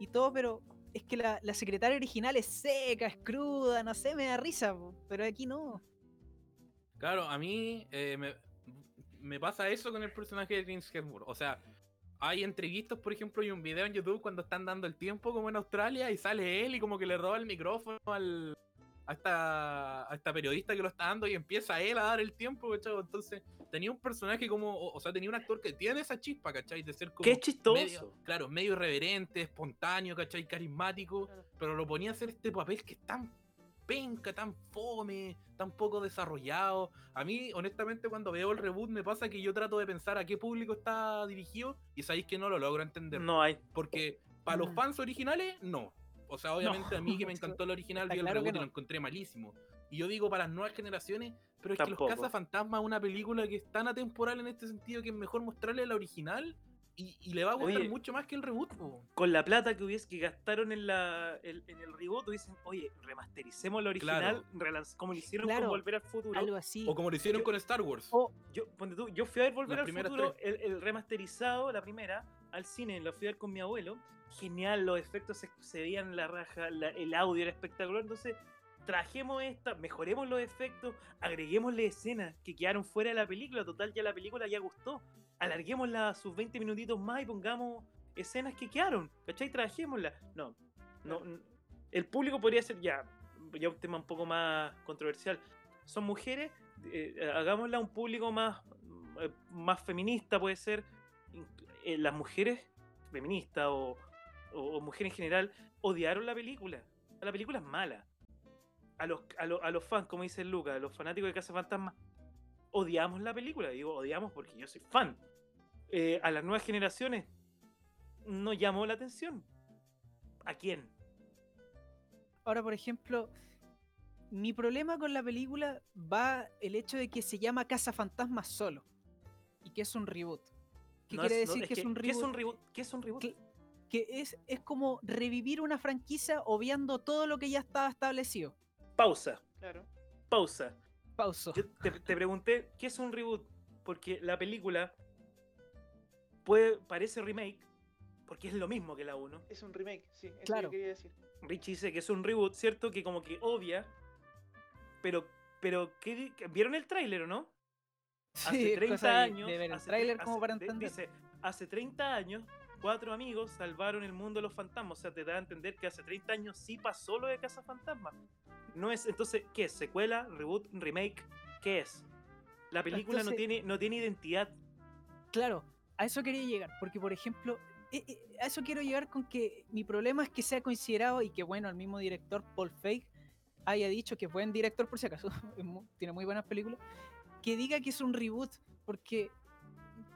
y todo, pero es que la, la secretaria original es seca, es cruda, no sé, me da risa, pero aquí no. Claro, a mí eh, me, me pasa eso con el personaje de Chris Hemsworth. O sea, hay entrevistas, por ejemplo, y un video en YouTube cuando están dando el tiempo como en Australia y sale él y como que le roba el micrófono al, a, esta, a esta periodista que lo está dando y empieza él a dar el tiempo, ¿cachai? Entonces, tenía un personaje como, o, o sea, tenía un actor que tiene esa chispa, ¿cachai? De ser como... que es chistoso. medio- claro, medio irreverente, espontáneo, ¿cachai? Carismático Claro. pero lo ponía a hacer este papel que es tan penca, tan fome, tan poco desarrollado. A mí, honestamente, cuando veo el reboot me pasa que yo trato de pensar a qué público está dirigido y sabéis que no lo logro entender. No hay. Porque para los Mm. fans originales, no. O sea, obviamente a mí que me encantó el original, vi el claro reboot y lo encontré malísimo. Y yo digo para las nuevas generaciones, pero es que. Los Cazafantasmas es una película que es tan atemporal en este sentido que es mejor mostrarle la original y, y le va a gustar Oye, mucho más que el reboot. po. con la plata que hubiese que gastaron en la el- en el reboot dicen oye remastericemos la original como lo hicieron Claro, con Volver al Futuro Algo así. O como lo hicieron Yo- con Star Wars. O yo ponte tú, yo fui a ver Volver Las al Futuro el, el remasterizado la primera al cine lo fui a ver con mi abuelo genial los efectos se, se veían la raja la- el audio era espectacular entonces trajemos esta mejoremos los efectos agreguémosle escenas que quedaron fuera de la película total ya la película ya gustó alarguémosla a sus 20 minutitos más y pongamos escenas que quedaron, ¿cachai? Trabajémosla. No, no, n- el público podría ser ya, ya un tema un poco más controversial. Son mujeres, eh, hagámosla un público más, eh, más feminista, puede ser. Eh, las mujeres feministas o, o, o mujeres en general odiaron la película. La película es mala. A los, a, lo- a los fans, como dice Lucas, a los fanáticos de Casa Fantasma, odiamos la película. Digo, odiamos porque yo soy fan. Eh, a las nuevas generaciones no llamó la atención. ¿A quién? Ahora, por ejemplo, mi problema con la película va el hecho de que se llama Casa Fantasma solo y que es un reboot. ¿Qué No quiere es- no, decir es que, es un ¿Qué es reboot? un reboot? ¿Qué es un reboot? Cl- Que es, es como revivir una franquicia obviando todo lo que ya estaba establecido. Pausa, Claro. pausa. Pauso. Yo te, te pregunté, ¿qué es un reboot? Porque la película puede, parece remake, porque es lo mismo que la 1. Es un remake, sí, eso Claro. yo quería decir. Richie dice que es un reboot, ¿cierto? Que como que obvia, pero, pero ¿qué di- ¿vieron el tráiler o no? Hace Sí, es 30 cosa de- años. de ver el hace tráiler como hace- para de- entender. Dice, hace 30 años, cuatro amigos salvaron el mundo de los fantasmas. O sea, te da a entender que hace 30 años sí pasó lo de Casa Fantasma. No es, entonces, ¿qué es? ¿Secuela? ¿Reboot? ¿Remake? ¿Qué es? La película no, Entonces- tiene, no tiene identidad. Claro, a eso quería llegar, porque por ejemplo, eh, eh, a eso quiero llegar con que mi problema es que sea considerado y que bueno, el mismo director Paul Feig haya dicho que es buen director por si acaso, tiene muy buenas películas, que diga que es un reboot porque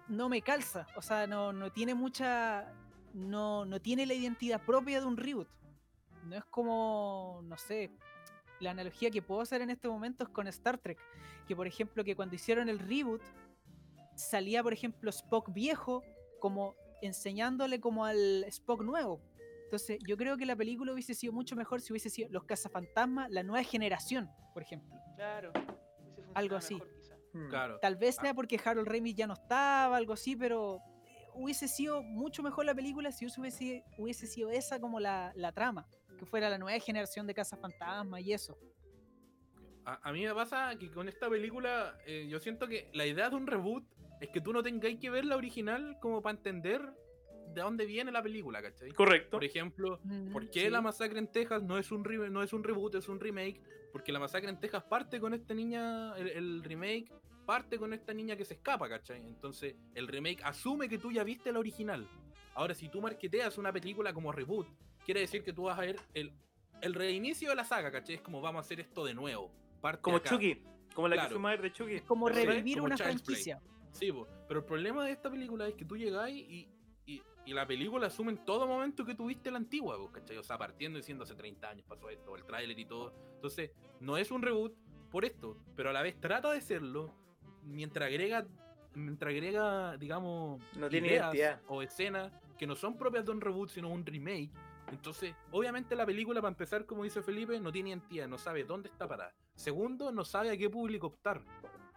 no me calza, o sea, no, no tiene mucha, no, no tiene la identidad propia de un reboot. No es como, no sé, la analogía que puedo hacer en este momento es con Star Trek, que por ejemplo que cuando hicieron el reboot salía por ejemplo Spock viejo como enseñándole como al Spock nuevo. Entonces yo creo que la película hubiese sido mucho mejor si hubiese sido Los Cazafantasmas, la nueva generación, por ejemplo. Claro. Algo así. mejor. Claro. Tal vez Ah. sea porque Harold Ramis ya no estaba, algo así, pero eh, hubiese sido mucho mejor la película si hubiese, hubiese sido esa como la, la trama, que fuera la nueva generación de Cazafantasmas y eso. A, a mí me pasa que con esta película eh, yo siento que la idea de un reboot es que tú no tengáis que ver la original como para entender de dónde viene la película, ¿cachai? Correcto. Por ejemplo, ¿por Mm, qué sí. La Masacre en Texas no es, un re- no es un reboot, es un remake? Porque La Masacre en Texas parte con esta niña, el, el remake parte con esta niña que se escapa, ¿cachai? Entonces el remake asume que tú ya viste la original. Ahora, si tú marketeas una película como reboot, quiere decir que tú vas a ver el, el reinicio de la saga, ¿cachai? Es como vamos a hacer esto de nuevo. Parte Como acá. Chucky. Como la Claro. que a ver de Chucky. Es como Sí, revivir como una Play. franquicia. Sí, po. pero el problema de esta película es que tú llegáis y, y, y la película asume en todo momento que tuviste la antigua, po, ¿cachai? O sea, partiendo diciendo hace 30 años pasó esto, el tráiler y todo. Entonces, no es un reboot por esto, pero a la vez trata de serlo mientras agrega, mientras agrega, digamos, No tiene ideas identidad. o escenas que no son propias de un reboot, sino un remake. Entonces, obviamente la película, para empezar, como dice Felipe, no tiene identidad, no sabe dónde está parada. Segundo, no sabe a qué público optar.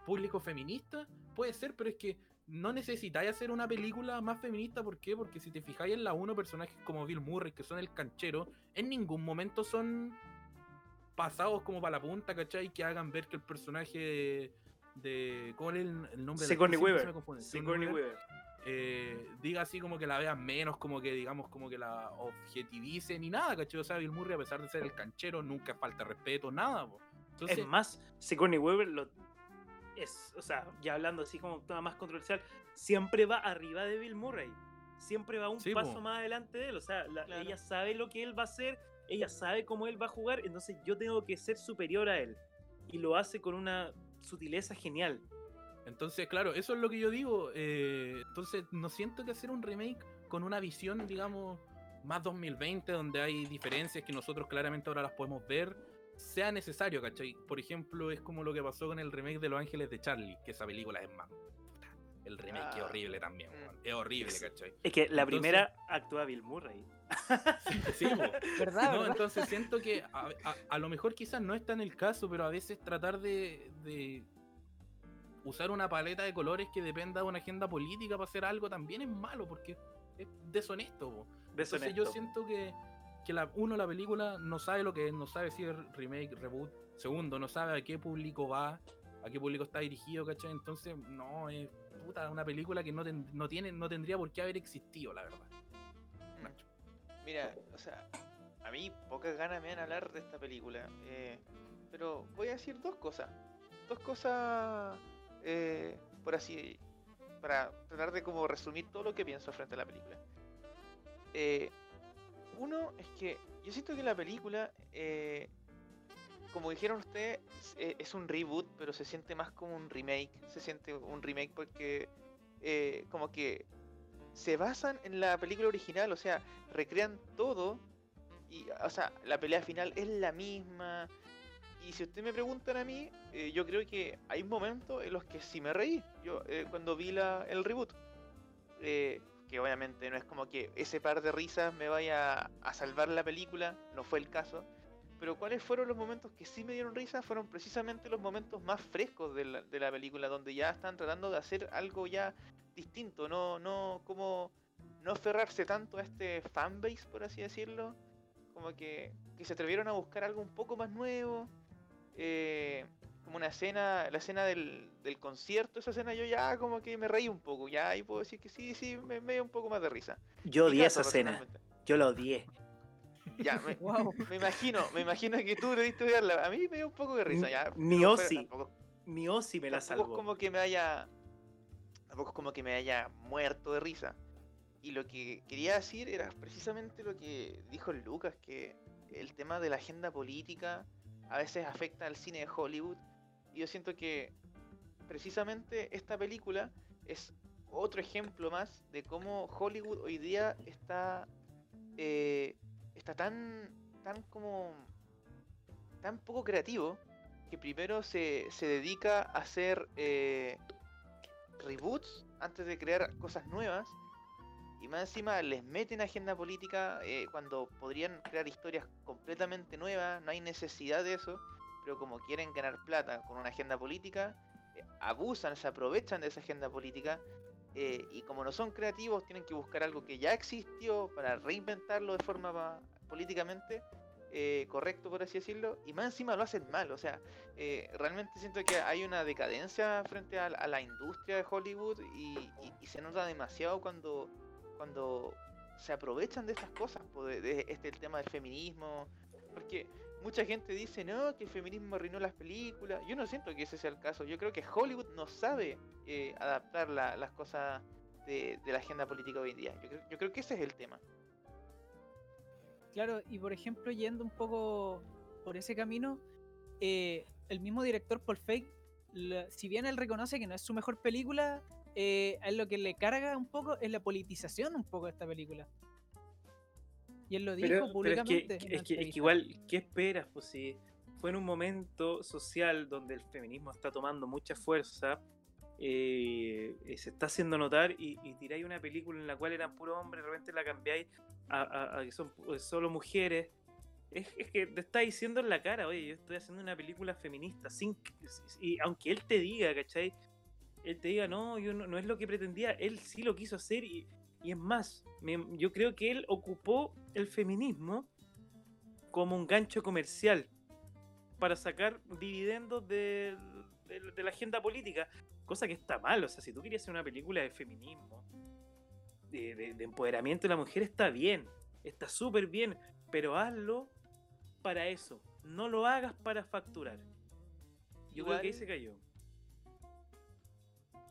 ¿Público feminista? Puede ser, pero es que no necesitáis hacer una película más feminista. ¿Por qué? Porque si te fijáis en la uno, personajes como Bill Murray, que son el canchero, en ningún momento son pasados como para la punta, ¿cachai? Que hagan ver que el personaje de... de- ¿Cuál es el, nombre? de Sigourney actriz? Siempre se Weaver. me confunde. Sigourney Weaver. eh, diga así como que la vean menos, como que digamos como que la objetivice ni nada, ¿cachai? O sea, Bill Murray, a pesar de ser el canchero, nunca falta respeto, nada, po. Entonces, Es más, Sigourney Weaver lo es, o sea, ya hablando así como tema más controversial, siempre va arriba de Bill Murray. Siempre va un Sí, paso po. más adelante de él. O sea, la- Claro. ella sabe lo que él va a hacer, ella sabe cómo él va a jugar, entonces yo tengo que ser superior a él. Y lo hace con una sutileza genial. entonces, claro, eso es lo que yo digo. eh, entonces, no siento que hacer un remake con una visión, digamos, más 2020, donde hay diferencias que nosotros claramente ahora las podemos ver, sea necesario, ¿cachai? Por ejemplo, es como lo que pasó con el remake de Los Ángeles de Charlie, que esa película es más... puta, El remake es Ah, horrible también, mm. es horrible, Es- ¿cachai? Es que la Entonces- primera actúa Bill Murray. Sí, po. ¿Verdad? No, verdad? entonces siento que a, a- a lo mejor quizás no está en el caso, pero a veces tratar de, de usar una paleta de colores que dependa de una agenda política para hacer algo también es malo, porque es deshonesto. po. Entonces Deshonesto. yo siento que, que la, uno, la película no sabe lo que es, no sabe si es remake, reboot. Segundo, no sabe a qué público va, a qué público está dirigido, ¿cachai? Entonces, no, es puta, una película que no, ten- no, tiene, no tendría por qué haber existido, la verdad. Nacho. Mira, o sea, a mí pocas ganas me dan hablar de esta película. eh, pero voy a decir dos cosas. Dos cosas, eh, por así, para tratar de como resumir todo lo que pienso frente a la película. Eh, uno es que yo siento que la película, eh, como dijeron ustedes, es, eh, es un reboot, pero se siente más como un remake. Se siente un remake porque eh, como que se basan en la película original, o sea, recrean todo. Y, o sea, la pelea final es la misma. Y si ustedes me preguntan a mí, yo creo que hay momentos en los que sí me reí. Yo cuando vi la, el reboot. Que obviamente no es como que ese par de risas me vaya a salvar la película, no fue el caso. Pero cuáles fueron los momentos que sí me dieron risa fueron precisamente los momentos más frescos de la, de la película, donde ya están tratando de hacer algo ya distinto, no, no como no aferrarse tanto a este fanbase, por así decirlo, como que, que se atrevieron a buscar algo un poco más nuevo, eh, como una escena, la escena del, del concierto, esa escena yo ya como que me reí un poco, ya ahí puedo decir que sí, sí, me, me dio un poco más de risa. Yo Mi odié esa escena. Yo la odié. Ya, me, Wow. me imagino, me imagino que tú debiste odiarla. A mí me dio un poco de risa, ya. No Ozzy. Tampoco, Mi Ozzy me la tampoco es salvó. como que me haya. Tampoco es como que me haya muerto de risa. y lo que quería decir era precisamente lo que dijo Lucas, que el tema de la agenda política a veces afecta al cine de Hollywood. Y yo siento que precisamente esta película es otro ejemplo más de cómo Hollywood hoy día está eh, está tan tan como tan poco creativo que primero se, se dedica a hacer eh, reboots antes de crear cosas nuevas y más encima les meten agenda política eh, cuando podrían crear historias completamente nuevas, no hay necesidad de eso, pero como quieren ganar plata con una agenda política, eh, abusan, se aprovechan de esa agenda política eh, y como no son creativos tienen que buscar algo que ya existió para reinventarlo de forma políticamente correcto, por así decirlo, y más encima lo hacen mal, o sea, realmente siento que hay una decadencia frente a, la industria de Hollywood y se nota demasiado cuando cuando se aprovechan de estas cosas, de, este el tema del feminismo, porque mucha gente dice, no, que el feminismo arruinó las películas, yo no siento que ese sea el caso, yo creo que Hollywood no sabe eh, adaptar las cosas de, la agenda política hoy en día, yo creo, que ese es el tema. Claro, y por ejemplo, yendo un poco por ese camino, eh, el mismo director Paul Feig, si bien él reconoce que no es su mejor película, eh, a lo que le carga un poco es la politización un poco de esta película. Y él lo dijo públicamente. es, que, igual, ¿qué esperas? Pues si fue en un momento social donde el feminismo está tomando mucha fuerza, eh, se está haciendo notar y, tiráis una película en la cual eran puros hombres, de repente la cambiáis a, que son solo mujeres. Es, que te está diciendo en la cara, oye, yo estoy haciendo una película feminista, sin, y aunque él te diga, ¿cachai? él te diga, no, yo no, es lo que pretendía, él sí lo quiso hacer y, es más, yo creo que él ocupó el feminismo como un gancho comercial para sacar dividendos de, la agenda política, cosa que está mal, o sea, si tú querías hacer una película de feminismo, de, empoderamiento de la mujer, está bien, está súper bien, pero hazlo para eso, no lo hagas para facturar. Yo creo que ahí se cayó.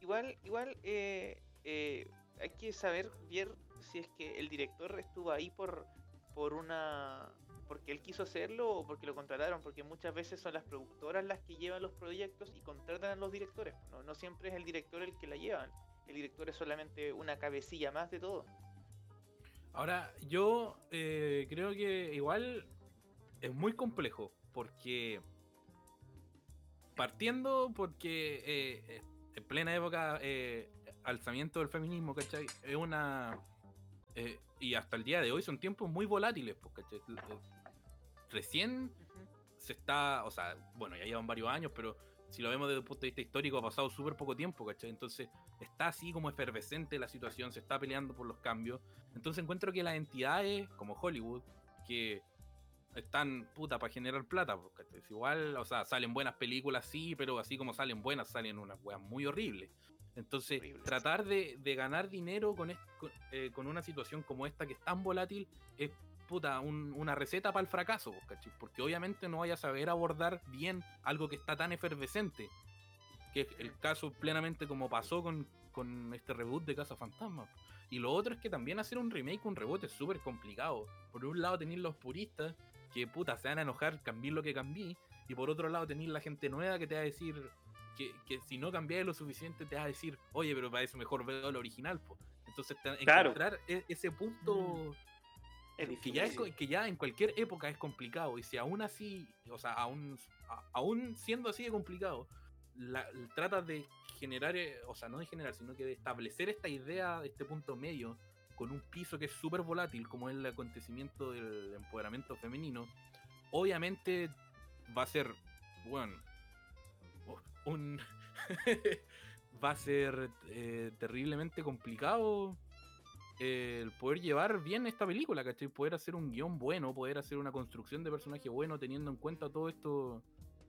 Igual, igual eh, eh, hay que saber ver si es que el director estuvo ahí por, por una porque él quiso hacerlo o porque lo contrataron, porque muchas veces son las productoras las que llevan los proyectos y contratan a los directores. No, no siempre es el director el que la llevan. El director es solamente una cabecilla más de todo. Ahora, yo eh, creo que igual es muy complejo, porque partiendo porque en plena época eh, alzamiento del feminismo, ¿cachai? Es una... Eh, y hasta el día de hoy son tiempos muy volátiles, pues, ¿cachai? Eh, recién se está, o sea, bueno, ya llevan varios años, pero si lo vemos desde el punto de vista histórico ha pasado súper poco tiempo, ¿cachai? Entonces está así como efervescente la situación, se está peleando por los cambios. Entonces encuentro que las entidades como Hollywood, que están puta para generar plata, porque es igual, o sea, salen buenas películas, sí, pero así como salen buenas, salen unas weas muy horribles. Entonces, tratar de, ganar dinero con, eh, con, una situación como esta que es tan volátil es puta, una receta para el fracaso, porque obviamente no vaya a saber abordar bien algo que está tan efervescente, que es el caso plenamente como pasó con, con este reboot de Casa Fantasma. Y lo otro es que también hacer un remake, un reboot es súper complicado. Por un lado tenéis los puristas que puta se van a enojar, cambiar lo que cambié. Y por otro lado tenéis la gente nueva que te va a decir que, si no cambiáis lo suficiente te va a decir, oye, pero para eso mejor veo lo original. Entonces encontrar e, ese punto mm. que, ya es, que ya en cualquier época es complicado. Y si aún así, o sea, aún, aún siendo así de complicado, la, tratas de generar, eh, o sea, no de generar, sino que de establecer esta idea, este punto medio con un piso que es súper volátil, como es el acontecimiento del empoderamiento femenino, obviamente va a ser, bueno, un... va a ser eh, terriblemente complicado eh, el poder llevar bien esta película, ¿cachai? Poder hacer un guion bueno, poder hacer una construcción de personaje bueno, teniendo en cuenta todos esto,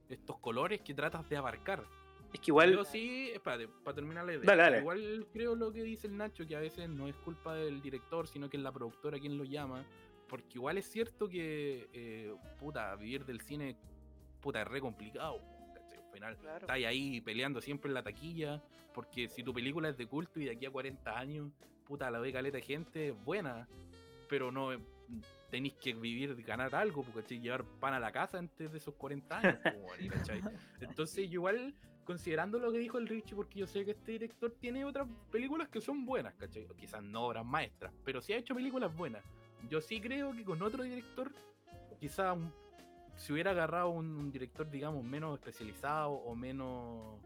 estos colores que tratas de abarcar. Es que igual. Yo sí, espérate, para terminar la idea. Igual creo lo que dice el Nacho, que a veces no es culpa del director, sino que es la productora quien lo llama. Porque igual es cierto que, eh, puta, vivir del cine, puta, es re complicado. Al final, estás ahí peleando siempre en la taquilla. Porque si tu película es de culto y de aquí a 40 años puta, la ve caleta de gente, buena, pero no eh, tenéis que vivir, ganar algo, porque llevar pan a la casa antes de esos 40 años. ¿cachai? Entonces, igual, considerando lo que dijo el Richie, porque yo sé que este director tiene otras películas que son buenas, ¿cachai? O quizás no obras maestras, pero sí ha hecho películas buenas. Yo sí creo que con otro director, quizás un- si hubiera agarrado un, un director, digamos, menos especializado o menos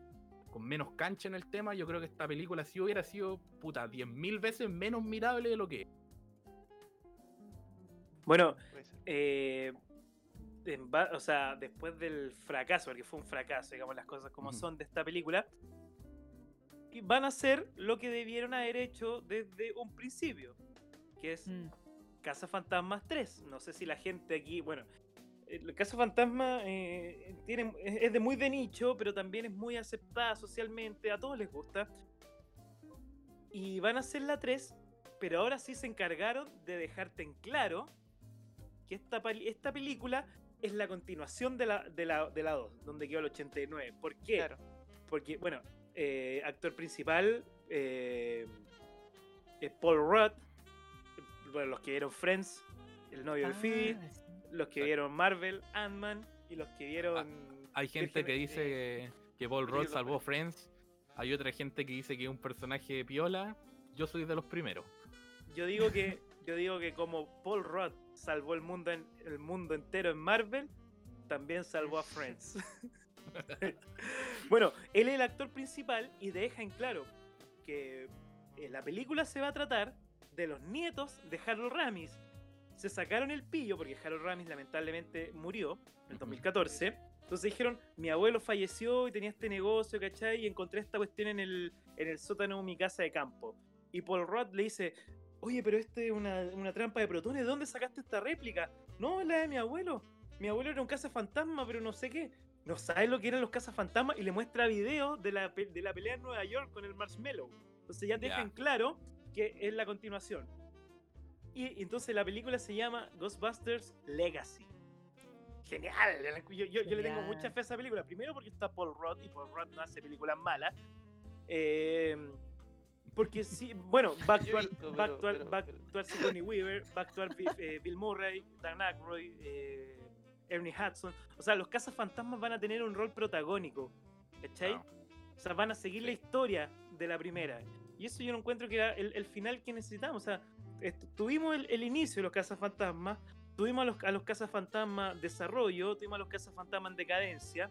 con menos cancha en el tema, yo creo que esta película sí hubiera sido, puta, 10.000 veces menos mirable de lo que es. Bueno, eh, en o sea, después del fracaso, porque fue un fracaso, digamos las cosas como son de esta película, van a hacer lo que debieron haber hecho desde un principio, que es Mm. Casa Fantasmas 3. No sé si la gente aquí, bueno, el Casa Fantasma eh, tiene, es de muy de nicho, pero también es muy aceptada socialmente, a todos les gusta. Y van a hacer la 3, pero ahora sí se encargaron de dejarte en claro que esta, esta película es la continuación de la, de, la, de la 2, donde quedó el 89. ¿Por qué? Claro. Porque, bueno, eh, actor principal eh, es Paul Rudd. Bueno, los que vieron Friends, el novio de Phoebe, Ah, sí. Los que vieron Marvel, Ant-Man y los que vieron. Hay gente que dice que, que Paul Rudd salvó. Friends. Hay otra gente que dice que es un personaje de piola. Yo soy de los primeros. Yo digo que yo digo que como Paul Rudd salvó el mundo en, el mundo entero en Marvel, también salvó a Friends. bueno, él es el actor principal y deja en claro que eh, la película se va a tratar de los nietos de Harold Ramis. Se sacaron el pillo porque Harold Ramis lamentablemente murió en el Ujú. 2014. Entonces dijeron, mi abuelo falleció y tenía este negocio, ¿cachai? Y encontré esta cuestión en el, en el sótano de mi casa de campo. Y Paul Rudd le dice, oye, pero este es una, una trampa de protones, ¿de dónde sacaste esta réplica? No, es la de mi abuelo. Mi abuelo era un cazafantasma, pero no sé qué. No sabe lo que eran los cazafantasmas y le muestra videos de la, de la pelea en Nueva York con el Marshmallow. Entonces ya dejan Ya. claro que es la continuación. Y, entonces la película se llama Ghostbusters Legacy. Genial. Yo, yo- yo le tengo Genial. mucha fe a esa película. Primero porque está Paul Rudd y Paul Rudd no hace películas malas. Eh, porque sí, bueno, va a actuar, va a pero- actuar, pero- va a actuar Sigourney Weaver, va a actuar Bill, eh, Bill Murray, Dan Aykroyd, eh, Ernie Hudson. O sea, los cazafantasmas van a tener un rol protagónico. ¿Cachai? O sea, van a seguir la Sí. historia de la primera. Y eso yo no encuentro que era el, el final que necesitamos. O sea, tuvimos el, el inicio de los cazafantasmas, tuvimos a los, a los cazafantasmas desarrollo, tuvimos a los cazafantasmas en decadencia,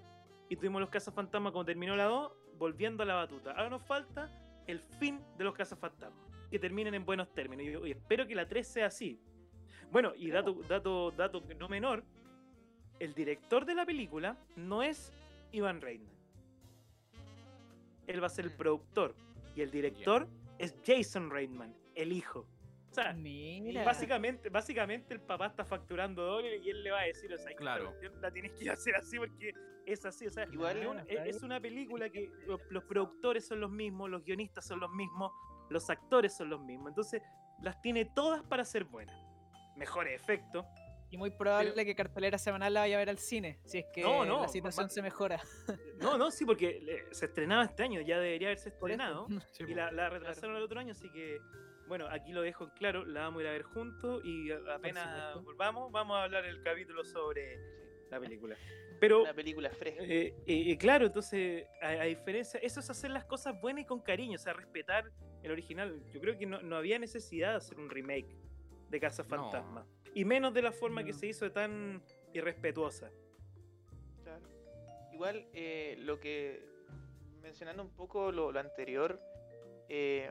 y tuvimos los cazafantasmas cuando terminó la 2, volviendo a la batuta. Ahora nos falta el fin de los cazafantasmas, que terminen en buenos términos. Y, espero que la 3 sea así. Bueno, y dato, dato, dato no menor, el director de la película no es Ivan Reitman. Él va a ser el Mm. productor. Y el director es Jason Reitman, el hijo. O sea, Mira. básicamente, básicamente el papá está facturando dólares y él le va a decir, o sea, Claro. la tienes que hacer así porque es así. O sea, Igual- es una- es, es una película que los, los productores son los mismos, los guionistas son los mismos, los actores son los mismos. Entonces, las tiene todas para ser buenas. Mejores efectos. Y muy probable Pero- que cartelera semanal la vaya a ver al cine, si es que No, no, la situación se mejora. No, no, sí, porque se estrenaba este año, ya debería haberse estrenado. sí, Y la, la retrasaron al otro año, así que, bueno, aquí lo dejo en claro, la vamos a ir a ver juntos y apenas volvamos, vamos a hablar el capítulo sobre la película. Pero, Una película fresca. eh, eh, eh, claro, entonces, a, a diferencia, eso es hacer las cosas buenas y con cariño, o sea, respetar el original. Yo creo que no, no había necesidad de hacer un remake de Casa No. Fantasma. Y menos de la forma que se hizo de tan irrespetuosa. Claro. Igual, eh, lo que. Mencionando un poco lo, lo anterior, eh,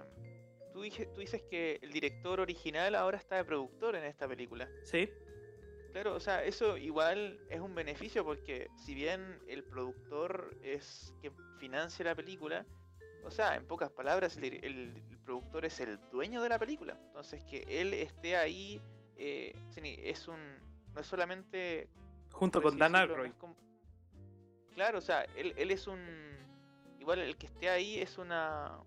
tú, dije- tú dices que el director original ahora está de productor en esta película. ¿Sí? Claro, o sea, eso igual es un beneficio porque si bien el productor es quien financia la película, o sea, en pocas palabras, el, dir- el- el productor es el dueño de la película. Entonces, que él esté ahí eh, es un. No es solamente Junto con Dan Aykroyd. Claro, o sea, él, él es un. Igual el que esté ahí es una.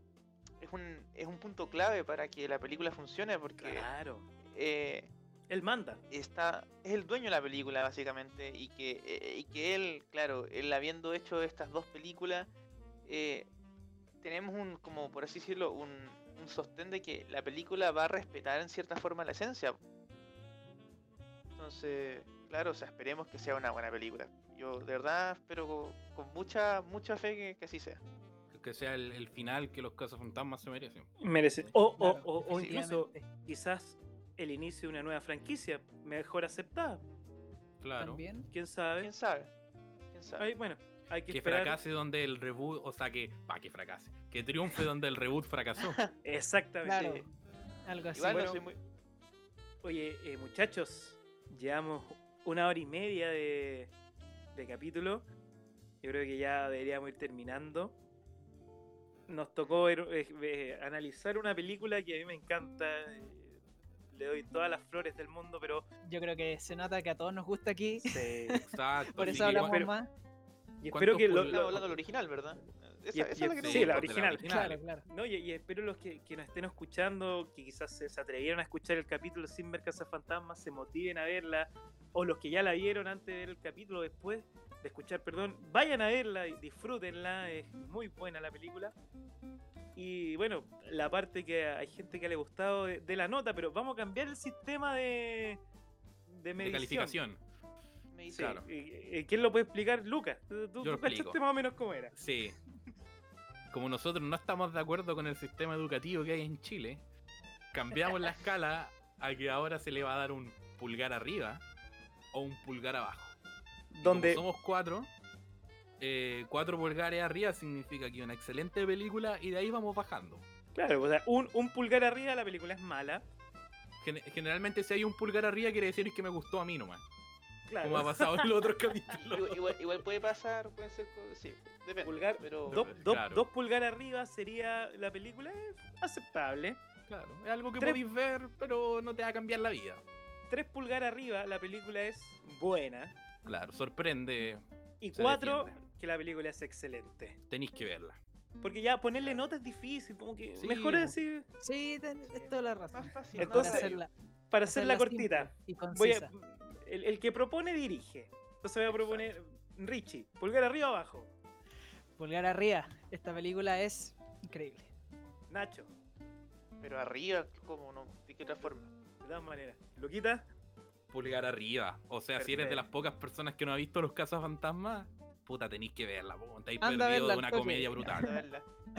Un, es un punto clave para que la película funcione porque Claro. eh, Él manda. está es el dueño de la película básicamente y que, eh, y que él, claro, él habiendo hecho estas dos películas, eh, tenemos un, como por así decirlo, un, un sostén de que la película va a respetar en cierta forma la esencia. Entonces, claro, o sea, esperemos que sea una buena película. Yo de verdad espero con, con mucha, mucha fe que, que así sea. Que sea el, el final que los casos fantasmas se merecen. Merece. O, o- Claro, o- o incluso quizás el inicio de una nueva franquicia mejor aceptada. Claro. También. ¿Quién sabe? ¿Quién sabe? ¿Quién sabe? Ay, bueno, hay que, Que esperar. fracase donde el reboot, o sea que, pa, que fracase, que triunfe donde el reboot fracasó. Exactamente. Claro. Algo así. Igual bueno. no soy muy... Oye, eh, muchachos, llevamos una hora y media de, de capítulo. Yo creo que ya deberíamos ir terminando. Nos tocó ver- eh, eh, analizar una película que a mí me encanta. eh, le doy todas las flores del mundo, pero Yo creo que se nota que a todos nos gusta aquí. se- Exacto. Por eso hablamos igual- más. y espero ¿Cuántos que lo- lo- hablando del original, ¿verdad? Esa, Y- esa y- es la que sí, la original. Claro, claro. No, y, y espero los que, que nos estén escuchando, que quizás se, se atrevieron a escuchar el capítulo sin ver Casa Fantasma, se motiven a verla, o los que ya la vieron antes de ver el capítulo después de escuchar, perdón, vayan a verla y disfrútenla, es muy buena la película. Y bueno, la parte que hay gente que le ha gustado de, de la nota, pero vamos a cambiar el sistema de, de de medición. calificación. Me dice, Sí, Claro. eh, eh, ¿Quién lo puede explicar? Lucas, tú, tú lo cachaste explico. más o menos cómo era. Sí. Como nosotros no estamos de acuerdo con el sistema educativo que hay en Chile, cambiamos la escala a que ahora se le va a dar un pulgar arriba o un pulgar abajo. Donde, Como somos cuatro, eh, cuatro pulgares arriba significa que una excelente película y de ahí vamos bajando. claro, o sea, un, un pulgar arriba la película es mala. Gen- generalmente si hay un pulgar arriba quiere decir que me gustó a mí nomás. Claro. Como ha pasado en los otros capítulos. igual, puede pasar, puede ser, sí, depende. Pulgar, pero dos, dos- Claro. dos pulgares arriba sería la película aceptable. Claro, es algo que Tres- podéis ver, pero no te va a cambiar la vida. Tres pulgares arriba la película es buena. Claro, sorprende, Y cuatro defiende. que la película es excelente. tenéis que verla. Porque ya ponerle nota es difícil, como que Sí, mejor así. Sí, es toda la razón. más fácil. Entonces, para hacerla, Para hacerla hacerla cortita, y voy a- el, el que propone dirige. Entonces voy a proponer Richie, pulgar arriba o abajo. Pulgar arriba. Esta película es increíble. Nacho, Pero arriba, ¿cómo no? ¿De qué otra forma? de todas maneras. Luquita, Pulgar arriba. O sea, si eres de las pocas personas que no ha visto Los Casos Fantasmas, puta, tenéis que verla. po, Estáis verla de una comedia brutal.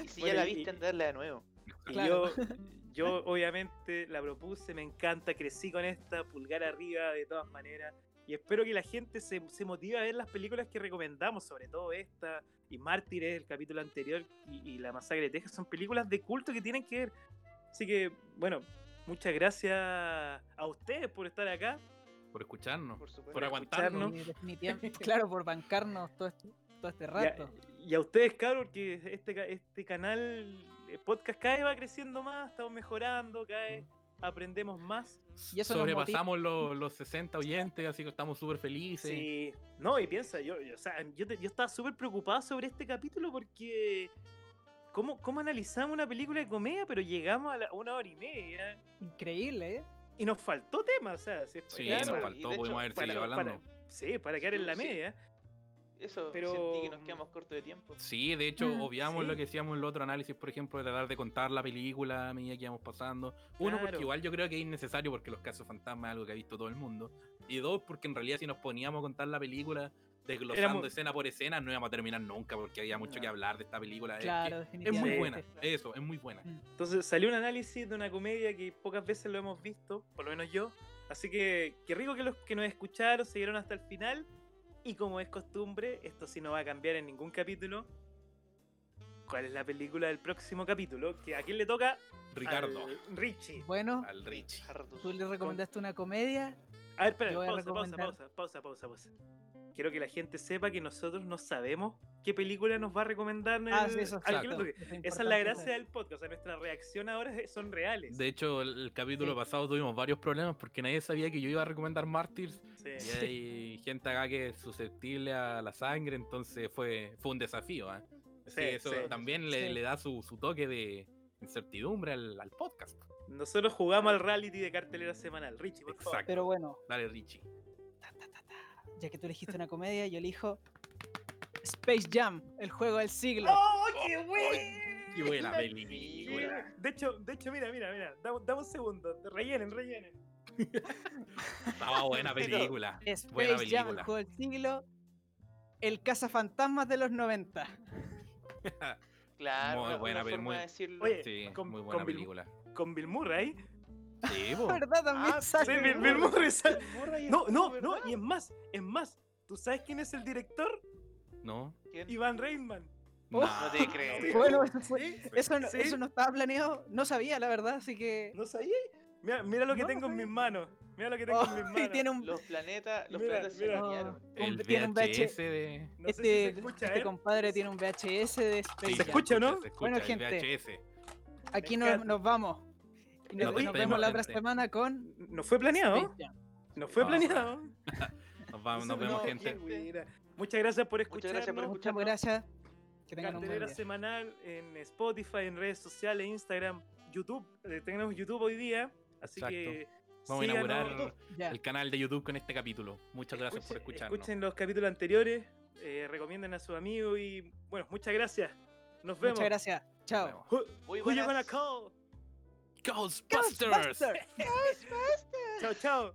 Y si Bueno, ya la y- viste, a verla de nuevo. Y Claro. yo, yo obviamente la propuse, me encanta, crecí con esta, pulgar arriba de todas maneras. Y espero que la gente se, se motive a ver las películas que recomendamos, sobre todo esta y Mártires, el capítulo anterior, y, y La Masacre de Texas, son películas de culto que tienen que ver. Así que, bueno, muchas gracias a ustedes por estar acá. Por escucharnos. Por supuesto. Por aguantarnos. Definitivamente. claro, por bancarnos todo este, todo este Y a, rato. y a ustedes, cabros, que este, ca- este canal, eh, podcast, cada vez va creciendo más, estamos mejorando, cada vez aprendemos más. Y eso Sobrepasamos los, los 60 oyentes, así que estamos súper felices. Sí, no, y piensa, yo, yo, o sea, yo, te- yo estaba súper preocupado sobre este capítulo porque. ¿cómo, ¿Cómo analizamos una película de comedia? Pero llegamos a la- una hora y media Increíble, ¿eh? Y nos faltó tema, o sea, si- Sí, claro, nos faltó, de pudimos hecho, haber seguido para- hablando. Sí, para quedar en la Sí. media. Eso, Pero- sentí que nos quedamos cortos de tiempo. Sí, de hecho, Mm, obviamos sí. lo que hacíamos en el otro análisis, por ejemplo, de tratar de contar la película a medida que íbamos pasando. Uno, Claro. porque igual yo creo que es innecesario porque los casos fantasmas es algo que ha visto todo el mundo. Y dos, porque en realidad si nos poníamos a contar la película desglosando Éramos- escena por escena, no íbamos a terminar nunca porque había mucho que No. hablar de esta película. Es que Claro, Es, muy buena, eso, es muy buena. Entonces salió un análisis de una comedia que pocas veces lo hemos visto, por lo menos yo. Así que qué rico que los que nos escucharon se dieron hasta el final. Y como es costumbre, esto sí no va a cambiar en ningún capítulo. ¿Cuál es la película del próximo capítulo? Que ¿A quién le toca? Ricardo, Al Richie. Bueno, al Rich. Hartus. tú le recomendaste una comedia. A ver, espera, pausa, pausa, recomendar- pausa, pausa, pausa, pausa. Quiero que la gente sepa que nosotros no sabemos qué película nos va a recomendar en Ah, el- sí, eso al exacto. que le toque. Eso Esa es la gracia del podcast, o sea, nuestras reacciones ahora son reales. De hecho, el, el capítulo Sí. pasado tuvimos varios problemas porque nadie sabía que yo iba a recomendar Martyrs Sí. y hay gente acá que es susceptible a la sangre, entonces fue, fue un desafío. que eso sí. también le, Sí. le da su, su toque de incertidumbre al, al podcast. Nosotros jugamos al reality de cartelera semanal. Richie, por favor. Exacto. Pero bueno, Dale, Richie. Ya que tú elegiste una comedia, yo elijo Space Jam, el juego del siglo. ¡Oh, qué bueno! Qué buena La película. De hecho, de hecho, mira, mira, mira. Dame, un segundo. Rellenen, rellenen. Estaba buena película. Buena Space Jam, el juego del siglo. El cazafantasmas de los 90. Claro, Muy buena una peli, forma muy- de decirlo. Oye, Sí, con- muy buena con Bill- película. Con Bill Murray. Sí. ¿Verdad? También Ah, sí, sale. Bill, Bill Murray sale. Murray No, no, ¿verdad? no. Y es más, es más. ¿Tú sabes quién es el director? ¿No? ¿Quién? Iván Reitman. Oh, Nah. No te creo. Bueno, eso, fue- Sí. eso, no, Sí. eso no estaba planeado. No sabía, la verdad, así que. ¿No sabías? Mira, mira lo que No, tengo en no mis manos. Mira lo que tengo en mis Oh, manos. tiene un. Los planetas, los Mira, planetas se mira. alinearon. El tiene un VHS de. No sé si este se escucha, este ¿eh? compadre tiene un VHS de Space Sí, ¿Se escucha no? Se escucha, Bueno, el gente. VHS. Aquí nos, nos vamos. Y nos, Nos vemos la otra semana con No fue planeado. No fue planeado. Nos vamos, nos vemos, no, gente. Muchas gracias por Muchas escucharnos. gracias por Muchas gracias. Que tengan un buen Cartelera día. semanal en Spotify, en redes sociales, Instagram, YouTube. Eh, tenemos YouTube hoy día. Así Exacto. que. Vamos a inaugurar Ya. el canal de YouTube con este capítulo. Muchas gracias por Escuchen- escucharnos. Escuchen los capítulos anteriores. eh, recomienden a sus amigos y. Bueno, muchas gracias. Nos vemos. Muchas gracias. Chao. Who, who you buenas. gonna call? Ghostbusters. Ghostbusters. Chao, chao.